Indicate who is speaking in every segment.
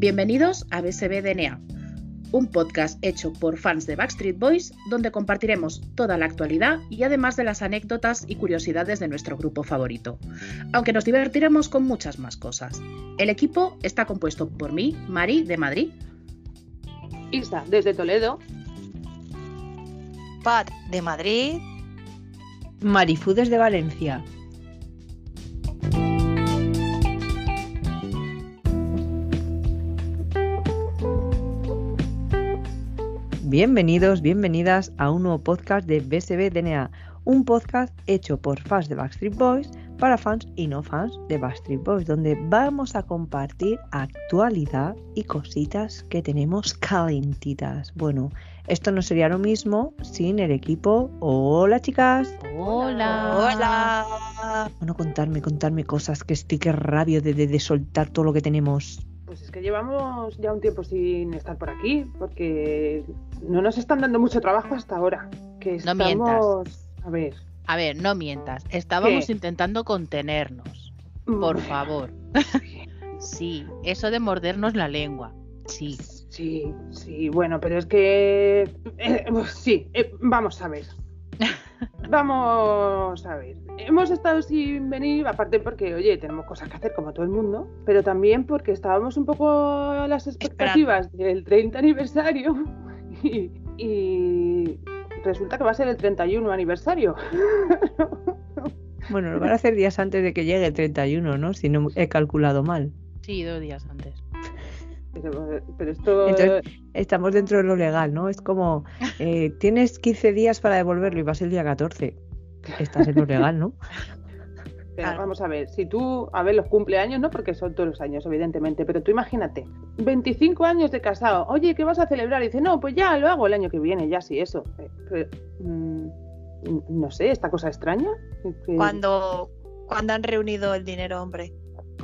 Speaker 1: Bienvenidos a BSB DNA, un podcast hecho por fans de Backstreet Boys donde compartiremos toda la actualidad y además de las anécdotas y curiosidades de nuestro grupo favorito, aunque nos divertiremos con muchas más cosas. El equipo está compuesto por mí, Mari, de Madrid,
Speaker 2: Isa, desde Toledo,
Speaker 3: Pat, de Madrid,
Speaker 4: Marifú desde Valencia. Bienvenidos, bienvenidas a un nuevo podcast de BSB DNA, un podcast hecho por fans de Backstreet Boys para fans y no fans de Backstreet Boys, donde vamos a compartir actualidad y cositas que tenemos calentitas. Bueno, esto no sería lo mismo sin el equipo. Hola chicas.
Speaker 1: Hola.
Speaker 3: Hola.
Speaker 4: Bueno, contarme, contarme cosas que estoy que rabio de, de, de soltar todo lo que tenemos.
Speaker 2: Pues es que llevamos ya un tiempo sin estar por aquí, porque no nos están dando mucho trabajo hasta ahora. Que
Speaker 1: No
Speaker 2: estamos...
Speaker 1: mientas.
Speaker 2: A ver.
Speaker 1: A ver, no mientas, estábamos
Speaker 2: ¿Qué?
Speaker 1: intentando contenernos. Por
Speaker 2: mm,
Speaker 1: favor. Sí, eso de mordernos la lengua. Sí.
Speaker 2: Sí, sí, bueno, pero es que... eh, sí, eh, vamos a ver. Vamos a ver. Hemos estado sin venir, aparte porque, oye, tenemos cosas que hacer como todo el mundo, pero también porque estábamos un poco a las expectativas del 30 aniversario y, y resulta que va a ser el 31 aniversario.
Speaker 4: Bueno, lo van a hacer días antes de que llegue el 31, ¿no? Si no he calculado mal.
Speaker 1: Sí, dos días antes.
Speaker 2: Pero, pero esto...
Speaker 4: Entonces- Estamos dentro de lo legal, ¿no? Es como, eh, tienes 15 días para devolverlo y vas el día 14. Estás en lo legal, ¿no?
Speaker 2: Pero
Speaker 3: Claro.
Speaker 2: vamos a ver, si tú, a ver, los cumpleaños, no porque son todos los años, evidentemente, pero tú imagínate, 25 años de casado, oye, ¿qué vas a celebrar? Y dice, no, pues ya lo hago el año que viene, ya sí, eso. Eh, pero, mm, no sé, esta cosa extraña. que-
Speaker 3: Cuando, cuando han reunido el dinero, hombre.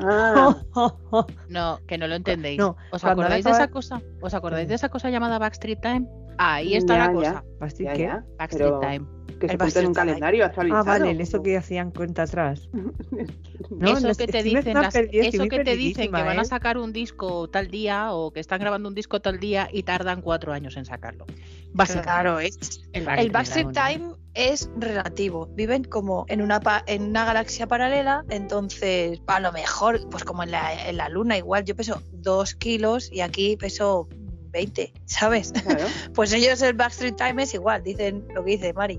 Speaker 2: Ah,
Speaker 1: No, que no lo entendéis.
Speaker 4: No,
Speaker 1: ¿Os acordáis de esa cosa? ¿Os acordáis de esa cosa llamada Backstreet Time? Ahí está
Speaker 2: Ya,
Speaker 1: la cosa.
Speaker 4: ¿Basti
Speaker 2: ya,
Speaker 4: qué?
Speaker 2: ya,
Speaker 1: Backstreet
Speaker 2: pero
Speaker 1: Time.
Speaker 2: que se ponte en un
Speaker 3: Time.
Speaker 2: calendario actualizado.
Speaker 4: Ah, vale, eso que hacían cuenta atrás. No,
Speaker 1: eso
Speaker 4: no,
Speaker 1: que te dicen, las- eso que te dicen que
Speaker 4: perdidísima,
Speaker 1: van a
Speaker 4: ¿eh?
Speaker 1: sacar un disco tal día o que están grabando un disco tal día y tardan cuatro años en sacarlo. Básicamente.
Speaker 3: Claro, es.
Speaker 1: El
Speaker 3: El
Speaker 1: Backstreet.
Speaker 4: Time
Speaker 3: es relativo. Viven como en una, pa- en una galaxia paralela, entonces a lo mejor, pues como en la, en la luna, igual yo peso dos kilos y aquí peso 20, ¿sabes?
Speaker 2: Claro.
Speaker 3: Pues ellos el Backstreet Time es igual, dicen lo que dice Mari.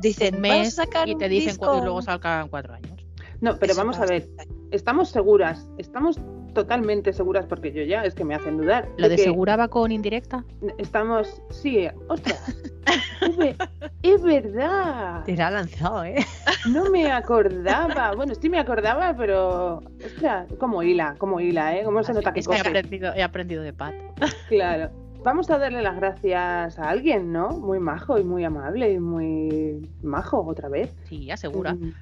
Speaker 3: Dicen,
Speaker 1: un
Speaker 3: "Vamos a
Speaker 1: mes
Speaker 3: sacar
Speaker 1: y te dicen cu-
Speaker 3: disco".
Speaker 1: y luego salgan cuatro años.
Speaker 2: No, pero
Speaker 3: Eso,
Speaker 2: vamos a ver, estamos seguras, estamos totalmente seguras, porque yo ya es que me hacen dudar.
Speaker 1: ¿Lo de
Speaker 2: que-
Speaker 1: segura va con indirecta?
Speaker 2: Estamos, sí, ostras, es, ve- es verdad.
Speaker 4: Te la ha lanzado, ¿eh?
Speaker 2: No me acordaba. Bueno, sí me acordaba, pero. Ostras, como hila, como hila, ¿eh? ¿Cómo se nota que
Speaker 1: es que he aprendido, he aprendido de Pat.
Speaker 2: Claro. Vamos a darle las gracias a alguien, ¿no? Muy majo y muy amable y muy majo otra vez.
Speaker 1: Sí, asegura.
Speaker 2: Mm,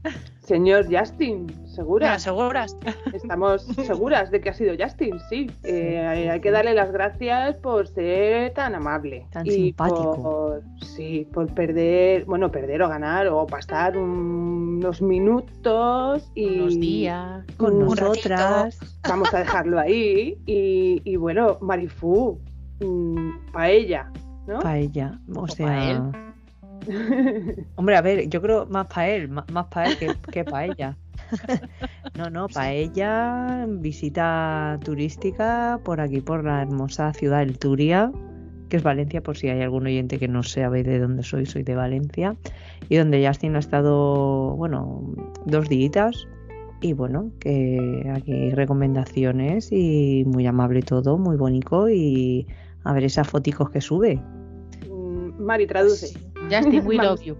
Speaker 2: Señor Justin,
Speaker 3: ¿Me
Speaker 2: ¿segura?
Speaker 3: aseguras?
Speaker 2: Estamos seguras de que ha sido Justin, sí. Eh, hay que darle las gracias por ser tan amable.
Speaker 4: Tan
Speaker 2: y
Speaker 4: simpático.
Speaker 2: Por, sí, por perder, bueno, perder o ganar o pasar un- unos minutos y
Speaker 1: Unos días.
Speaker 4: Con nosotras.
Speaker 2: vamos a dejarlo ahí. Y, y bueno, Marifú, mm, paella, ¿no?
Speaker 4: Paella. O
Speaker 1: O
Speaker 4: sea. Hombre, a ver, yo creo más para él, má- más para él que, que para ella. No, no, para ella, visita turística por aquí, por la hermosa ciudad del Turia, que es Valencia, por si hay algún oyente que no sabe de dónde soy, soy de Valencia, y donde Justin ha estado, bueno, dos días. Y bueno, que aquí recomendaciones y muy amable todo, muy bonito y a ver esas foticos que sube.
Speaker 2: Mm, Mari, traduce.
Speaker 1: Justin, we
Speaker 2: Vamos.
Speaker 1: love you.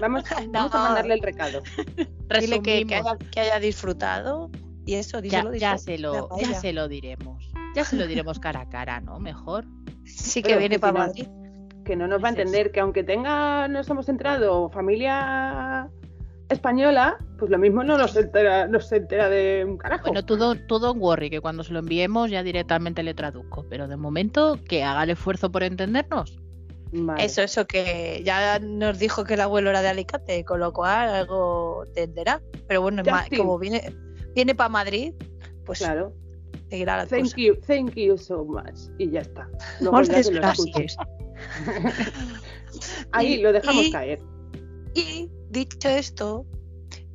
Speaker 2: Vamos, vamos a mandarle el recado.
Speaker 3: Dile que, haya, que haya disfrutado y eso,
Speaker 1: Ya,
Speaker 3: díselo,
Speaker 1: ya
Speaker 3: díselo.
Speaker 1: se lo, ya se lo diremos. Ya se lo diremos cara a cara, ¿no? Mejor.
Speaker 3: Sí que
Speaker 2: Pero
Speaker 3: viene
Speaker 2: que
Speaker 3: para
Speaker 2: si no-
Speaker 3: Madrid.
Speaker 2: que no nos va a entender que aunque tenga, nos hemos entrado familia española, pues lo mismo no nos entera, no se entera de un carajo.
Speaker 1: Bueno, todo, todo en worry, que cuando se lo enviemos ya directamente le traduzco. Pero de momento, que haga el esfuerzo por entendernos.
Speaker 2: Vale.
Speaker 3: Eso, eso que ya nos dijo que el abuelo era de Alicante, con lo cual algo entenderá. Pero bueno,
Speaker 2: Justin.
Speaker 3: como viene, viene para Madrid, pues
Speaker 2: Claro.
Speaker 3: seguirá la
Speaker 2: Thank
Speaker 3: cosa.
Speaker 2: you, thank you so much. Y ya está. Luego ya que lo. Ahí
Speaker 3: Y-
Speaker 2: lo dejamos
Speaker 3: y-
Speaker 2: caer.
Speaker 3: Y dicho esto,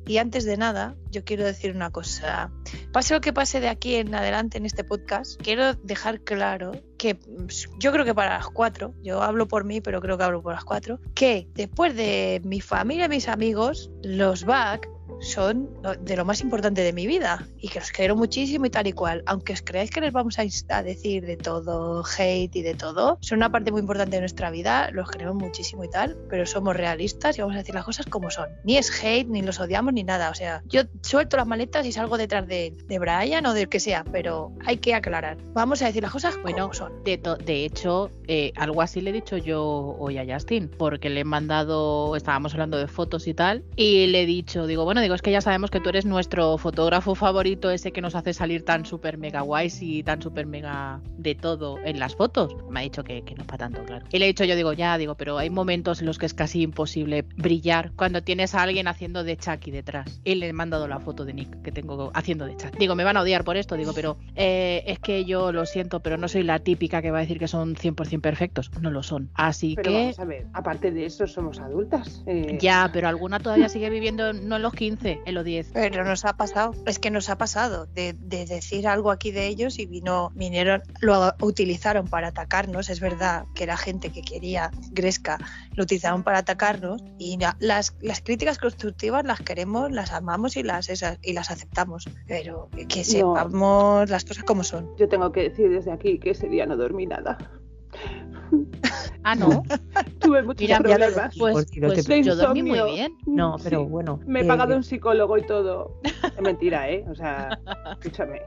Speaker 3: y antes de nada, yo quiero decir una cosa. Pase lo que pase de aquí en adelante en este podcast, quiero dejar claro que mm, yo creo que para las cuatro, yo hablo por mí, pero creo que hablo por las cuatro, que después de mi familia y mis amigos, los back son de lo más importante de mi vida y que los quiero muchísimo y tal y cual. Aunque os creáis que les vamos a, a decir de todo, hate y de todo, son una parte muy importante de nuestra vida, los queremos muchísimo y tal, pero somos realistas y vamos a decir las cosas como son. Ni es hate, ni los odiamos, ni nada. O sea, yo suelto las maletas y salgo detrás de, de Brian o del que sea, pero hay que aclarar. Vamos a decir las cosas
Speaker 1: Bueno,
Speaker 3: como son.
Speaker 1: De, de hecho, eh, algo así le he dicho yo hoy a Justin, porque le he mandado, estábamos hablando de fotos y tal, y le he dicho, digo, bueno, digo, es que ya sabemos que tú eres nuestro fotógrafo favorito, ese que nos hace salir tan súper mega guays y tan súper mega de todo en las fotos. Me ha dicho que, que no es para tanto, claro. Y le he dicho yo, digo, ya, digo, pero hay momentos en los que es casi imposible brillar cuando tienes a alguien haciendo de Chucky detrás. Y le he mandado la foto de Nick que tengo haciendo de Chucky. Digo, me van a odiar por esto, digo, pero eh, es que yo lo siento, pero no soy la típica que va a decir que son 100% perfectos. No lo son. Así
Speaker 2: Pero
Speaker 1: que...
Speaker 2: vamos a ver, aparte de eso, somos adultas. eh,
Speaker 1: Ya, pero alguna todavía sigue viviendo no en los 15, en los 10.
Speaker 3: Pero nos ha pasado, es que nos ha pasado de, de decir algo aquí de ellos y vino, vinieron, lo utilizaron para atacarnos. Es verdad que la gente que quería Gresca lo utilizaron para atacarnos y la- las, las críticas constructivas las queremos, las amamos y las, esas, y las aceptamos. Pero que sepamos las cosas como son.
Speaker 2: Yo tengo que decir desde aquí que ese día no dormí nada.
Speaker 1: Ah, no.
Speaker 2: Tuve muchos
Speaker 1: Mira,
Speaker 2: problemas.
Speaker 1: pues, pues
Speaker 4: te-
Speaker 1: yo dormí muy bien.
Speaker 4: No, pero
Speaker 2: Sí.
Speaker 4: bueno.
Speaker 2: Me he
Speaker 4: eh,
Speaker 2: pagado un psicólogo y todo. Es mentira, ¿eh? O sea, escúchame.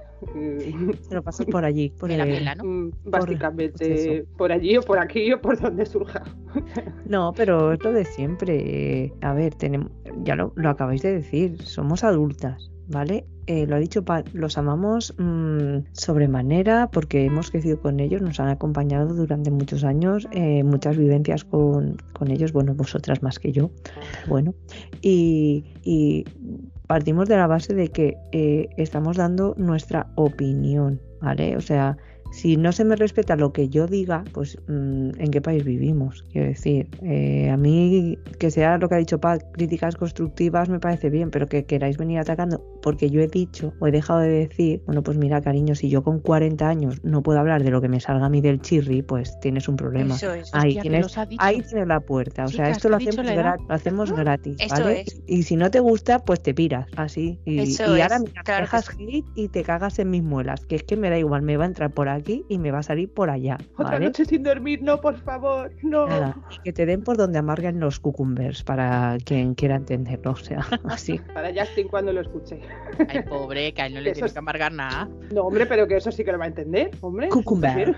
Speaker 4: Te lo pasas por allí. Por
Speaker 1: la pela, ¿no?
Speaker 2: mm,
Speaker 4: pues
Speaker 2: Básicamente
Speaker 4: eso.
Speaker 2: por allí o por aquí o por donde surja.
Speaker 4: No, pero es lo de siempre. eh, A ver, tenemos, ya lo, lo acabáis de decir, somos adultas, ¿vale? Eh, lo ha dicho los amamos mm, sobremanera porque hemos crecido con ellos, nos han acompañado durante muchos años, eh, muchas vivencias con, con ellos, bueno, vosotras más que yo, bueno. Y, y partimos de la base de que eh, estamos dando nuestra opinión, ¿vale? O sea, si no se me respeta lo que yo diga, pues mm, ¿en qué país vivimos? Quiero decir, eh, a mí que sea lo que ha dicho Pat, críticas constructivas me parece bien, pero que queráis venir atacando porque yo he dicho o he dejado de decir, bueno, pues mira, cariño, si yo con 40 años no puedo hablar de lo que me salga a mí del chirri, pues tienes un problema.
Speaker 3: Eso es.
Speaker 4: Ahí tienes, ahí tienes la puerta. O sea,
Speaker 1: Chicas,
Speaker 4: esto
Speaker 1: ¿te
Speaker 4: lo hacemos,
Speaker 1: la edad?
Speaker 4: gra- lo hacemos gratis,
Speaker 3: Eso
Speaker 4: ¿vale?
Speaker 3: es.
Speaker 4: Y si no te gusta, pues te piras, así. Y,
Speaker 3: Eso
Speaker 4: y ahora
Speaker 3: claro que
Speaker 4: dejas hate y te cagas en mis muelas, que es que me da igual, me va a entrar por aquí y me va a salir por allá,
Speaker 2: Otra
Speaker 4: ¿vale?
Speaker 2: noche sin dormir, no, por favor, no.
Speaker 4: Nada, y que te den por donde amarguen los cucumbers para quien quiera entenderlo, o sea, así.
Speaker 2: Para Justin cuando lo escuche.
Speaker 1: Ay, pobre, que a él no le
Speaker 2: Eso
Speaker 1: tiene que amargar nada.
Speaker 2: No, hombre, pero que eso sí que lo va a entender, hombre.
Speaker 4: Cucumber.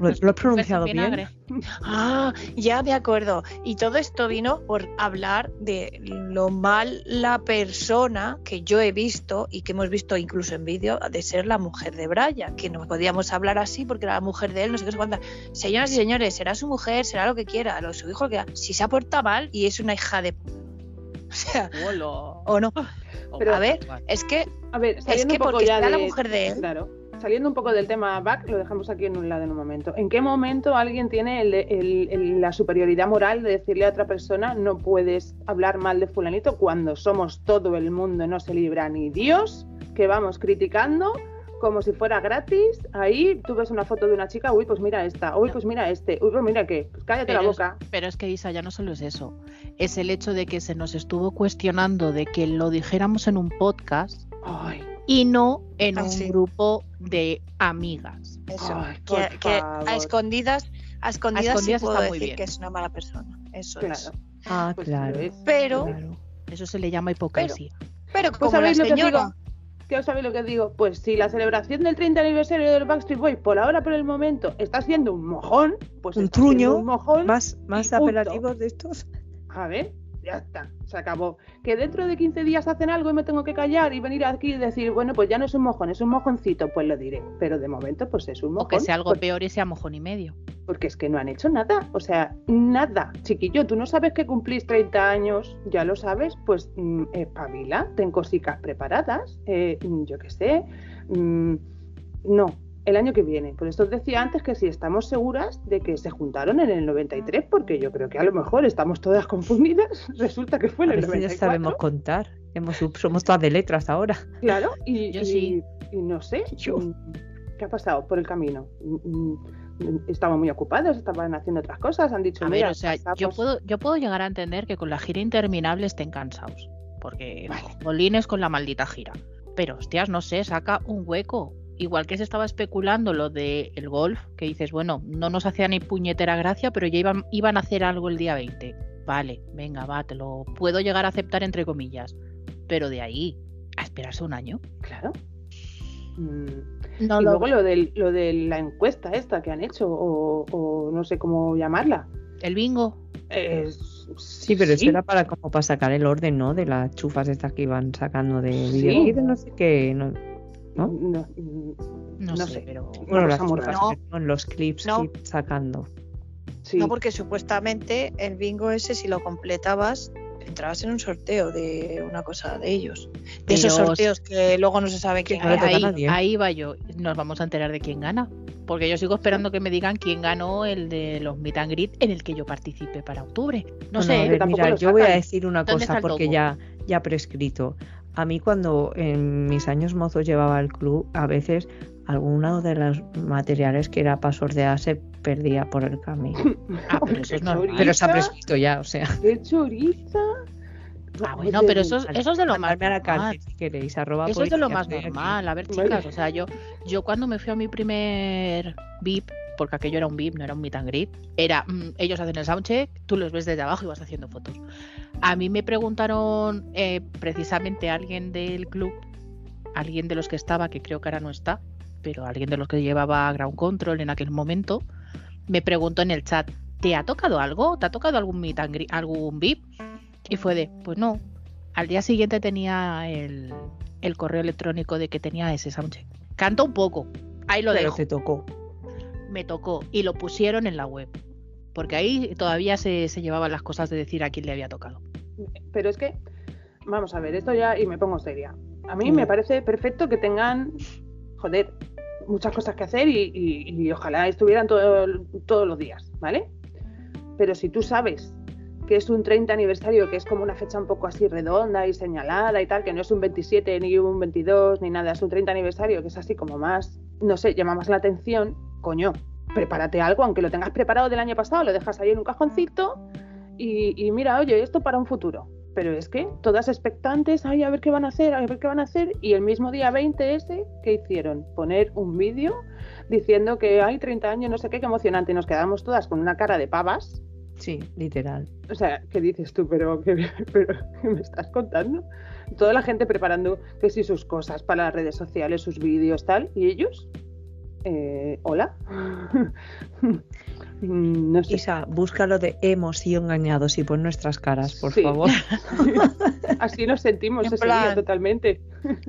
Speaker 4: ¿Lo, lo he pronunciado bien?
Speaker 3: Ah, ya me acuerdo. Y todo esto vino por hablar de lo mal la persona que yo he visto y que hemos visto incluso en vídeo de ser la mujer de Brian, que no podíamos hablar así porque era la mujer de él, no sé qué, sé cuántas. Señoras y señores, será su mujer, será lo que quiera, lo su hijo lo que quiera. Si se ha portado mal y es una hija de... O sea, o no.
Speaker 2: Pero-
Speaker 3: a ver, es que
Speaker 2: A ver, saliendo
Speaker 3: que
Speaker 2: un poco
Speaker 3: porque
Speaker 2: de...
Speaker 3: la mujer de él.
Speaker 2: Claro. Saliendo un poco del tema back, lo dejamos aquí en un lado en un momento. ¿En qué momento alguien tiene el- el- el- la superioridad moral de decirle a otra persona no puedes hablar mal de fulanito cuando somos todo el mundo, no se libra ni Dios, que vamos criticando como si fuera gratis? Ahí tú ves una foto de una chica, uy, pues mira esta, uy, pues mira este, uy, pues mira qué, pues cállate la
Speaker 1: Pero es-
Speaker 2: boca.
Speaker 1: Pero es que Isa ya no solo es eso, es el hecho de que se nos estuvo cuestionando de que lo dijéramos en un podcast
Speaker 2: Ay,
Speaker 1: y no en
Speaker 3: Ah,
Speaker 1: un
Speaker 3: sí.
Speaker 1: grupo de amigas.
Speaker 3: Eso,
Speaker 2: Ay,
Speaker 3: que, a escondidas, a escondidas,
Speaker 1: escondidas
Speaker 3: sí puedo
Speaker 1: está muy bien.
Speaker 3: que es una mala persona. Eso es.
Speaker 2: claro.
Speaker 4: Ah,
Speaker 2: pues
Speaker 4: claro.
Speaker 2: es.
Speaker 3: Pero,
Speaker 4: claro.
Speaker 1: Eso se le llama hipocresía.
Speaker 3: pero
Speaker 2: Pues
Speaker 3: como la
Speaker 2: sabéis lo que os
Speaker 3: señora,
Speaker 2: digo. ¿Qué os sabéis lo que digo? Pues si la celebración del 30 aniversario del Backstreet Boys por ahora, por el momento, está siendo un mojón, pues
Speaker 4: Un truño,
Speaker 2: un mojón.
Speaker 4: Más, más apelativos de estos.
Speaker 2: A ver, ya está, se acabó. Que dentro de 15 días hacen algo y me tengo que callar y venir aquí y decir, bueno, pues ya no es un mojón, es un mojoncito, pues lo diré. Pero de momento, pues es un mojón.
Speaker 1: O que sea algo
Speaker 2: porque,
Speaker 1: peor y sea mojón y medio.
Speaker 2: porque es que no han hecho nada, o sea, nada. Chiquillo, tú no sabes que cumplís 30 años, ya lo sabes, pues mm, espabila, ten cositas preparadas, eh, mm, yo qué sé. mm, No, el año que viene. Por esto os decía antes que si estamos seguras de que se juntaron en el 93, porque yo creo que a lo mejor estamos todas confundidas. Resulta que fue en
Speaker 4: A
Speaker 2: el
Speaker 4: ya
Speaker 2: 94.
Speaker 4: sabemos contar. Hemos, somos todas de letras ahora.
Speaker 2: Claro, y,
Speaker 1: Yo
Speaker 2: y-
Speaker 1: sí.
Speaker 2: y no sé,
Speaker 4: Yo.
Speaker 2: mm, ¿qué ha pasado por el camino? Mm, mm, Estaban muy ocupados, estaban haciendo otras cosas, han dicho,
Speaker 1: A
Speaker 2: mira,
Speaker 1: ver, o sea, yo puedo, yo puedo llegar a entender que con la gira interminable estén cansados. Porque
Speaker 2: Vale.
Speaker 1: jolines con la maldita gira. Pero, hostias, no sé, saca un hueco. Igual que se estaba especulando lo del el golf, que dices, bueno, no nos hacía ni puñetera gracia, pero ya iban, iban a hacer algo el día 20. Vale, venga, va, te lo puedo llegar a aceptar entre comillas. Pero de ahí a esperarse un año.
Speaker 2: Claro. Mm,
Speaker 1: No
Speaker 2: y
Speaker 1: lo
Speaker 2: luego lo, del, lo de la encuesta esta que han hecho, o, o no sé cómo llamarla.
Speaker 1: El bingo.
Speaker 2: Es-
Speaker 4: Sí, pero eso era para como para sacar el orden, ¿no? De las chufas estas que iban sacando de
Speaker 2: Sí.
Speaker 4: de no sé qué. No, ¿no?
Speaker 2: No,
Speaker 1: No,
Speaker 2: No
Speaker 1: sé,
Speaker 2: sé.
Speaker 1: pero.
Speaker 4: Bueno, las que son los clips
Speaker 3: No.
Speaker 4: que sacando.
Speaker 2: sí.
Speaker 3: No, porque supuestamente el bingo ese, si lo completabas, entrabas en un sorteo de una cosa de ellos. De esos sorteos que luego no se sabe quién
Speaker 4: no le toca a
Speaker 1: ahí, ahí va yo. Nos vamos a enterar de quién gana. Porque yo sigo esperando que me digan quién ganó el de los meet and greet en el que yo participé para octubre. No
Speaker 4: Bueno,
Speaker 1: sé,
Speaker 4: a ver, mira, yo voy a decir una
Speaker 1: ¿Dónde está
Speaker 4: cosa porque ya, ya prescrito. A mí cuando en mis años mozos llevaba al club, a veces alguno de los materiales que era para sortear se perdía por el camino.
Speaker 1: Ah, pero eso es normal.
Speaker 4: Pero se ha prescrito ya, o sea.
Speaker 2: qué choriza.
Speaker 1: Ah, bueno, pero eso es, eso es de lo más normal.
Speaker 4: cárcel si queréis, arroba
Speaker 1: Eso es de lo más normal. A ver,
Speaker 2: Vale.
Speaker 1: chicas, o sea, yo, yo cuando me fui a mi primer VIP, porque aquello era un VIP, no era un meet and greet, era, mm, ellos hacen el soundcheck, tú los ves desde abajo y vas haciendo fotos. A mí me preguntaron eh, precisamente alguien del club, alguien de los que estaba, que creo que ahora no está, pero alguien de los que llevaba Ground Control en aquel momento, me preguntó en el chat, ¿te ha tocado algo? ¿Te ha tocado algún meet and algún VIP? Y fue de, pues no. Al día siguiente tenía el, el correo electrónico de que tenía ese soundcheck. Canta un poco, ahí lo
Speaker 4: Pero
Speaker 1: dejo.
Speaker 4: te tocó.
Speaker 1: Me tocó y lo pusieron en la web. Porque ahí todavía se, se llevaban las cosas de decir a quién le había tocado.
Speaker 2: Pero es que, vamos a ver, esto ya, y me pongo seria. A mí
Speaker 4: Mm.
Speaker 2: me parece perfecto que tengan, joder, muchas cosas que hacer y, y- y ojalá estuvieran todo- todos los días, ¿vale? Pero si tú sabes que es un 30 aniversario, que es como una fecha un poco así redonda y señalada y tal, que no es un 27 ni un 22 ni nada, es un 30 aniversario, que es así como más, no sé, llama más la atención, coño, prepárate algo, aunque lo tengas preparado del año pasado, lo dejas ahí en un cajoncito y, y mira, oye, esto para un futuro. Pero es que todas expectantes, ay, a ver qué van a hacer, a ver qué van a hacer. Y el mismo día 20 ese, ¿qué hicieron? Poner un vídeo diciendo que hay 30 años, no sé qué, qué emocionante. Y nos quedamos todas con una cara de pavas.
Speaker 4: Sí, literal.
Speaker 2: O sea, ¿qué dices tú? ¿Pero qué, pero, ¿qué me estás contando? Toda la gente preparando que sí sus cosas para las redes sociales, sus vídeos, tal. ¿Y ellos? Eh, ¿Hola? Mm, no sé.
Speaker 4: Isa, búscalo de hemos sido engañados y pon nuestras caras, por
Speaker 2: Sí.
Speaker 4: favor.
Speaker 2: Así nos sentimos
Speaker 3: En
Speaker 2: ese día totalmente.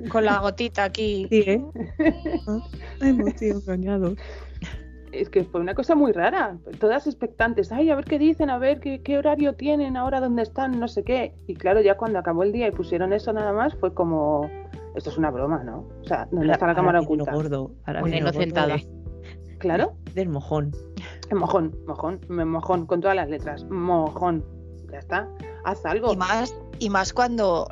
Speaker 3: Con la gotita aquí.
Speaker 4: Sí, ¿eh? Ah, hemos sido engañados.
Speaker 2: Es que fue una cosa muy rara. Todas expectantes. Ay, a ver qué dicen, a ver qué, qué horario tienen, ahora dónde están, no sé qué. Y claro, ya cuando acabó el día y pusieron eso nada más, fue como. Esto es una broma, ¿no? O sea, ¿dónde está la cámara oculta?
Speaker 4: gordo. Ahora
Speaker 1: Una inocentada.
Speaker 4: de-
Speaker 2: Claro,
Speaker 4: Del mojón.
Speaker 2: mojón, mojón, me- mojón, con todas las letras. Mojón. Ya está. Haz algo.
Speaker 3: Y más, y más cuando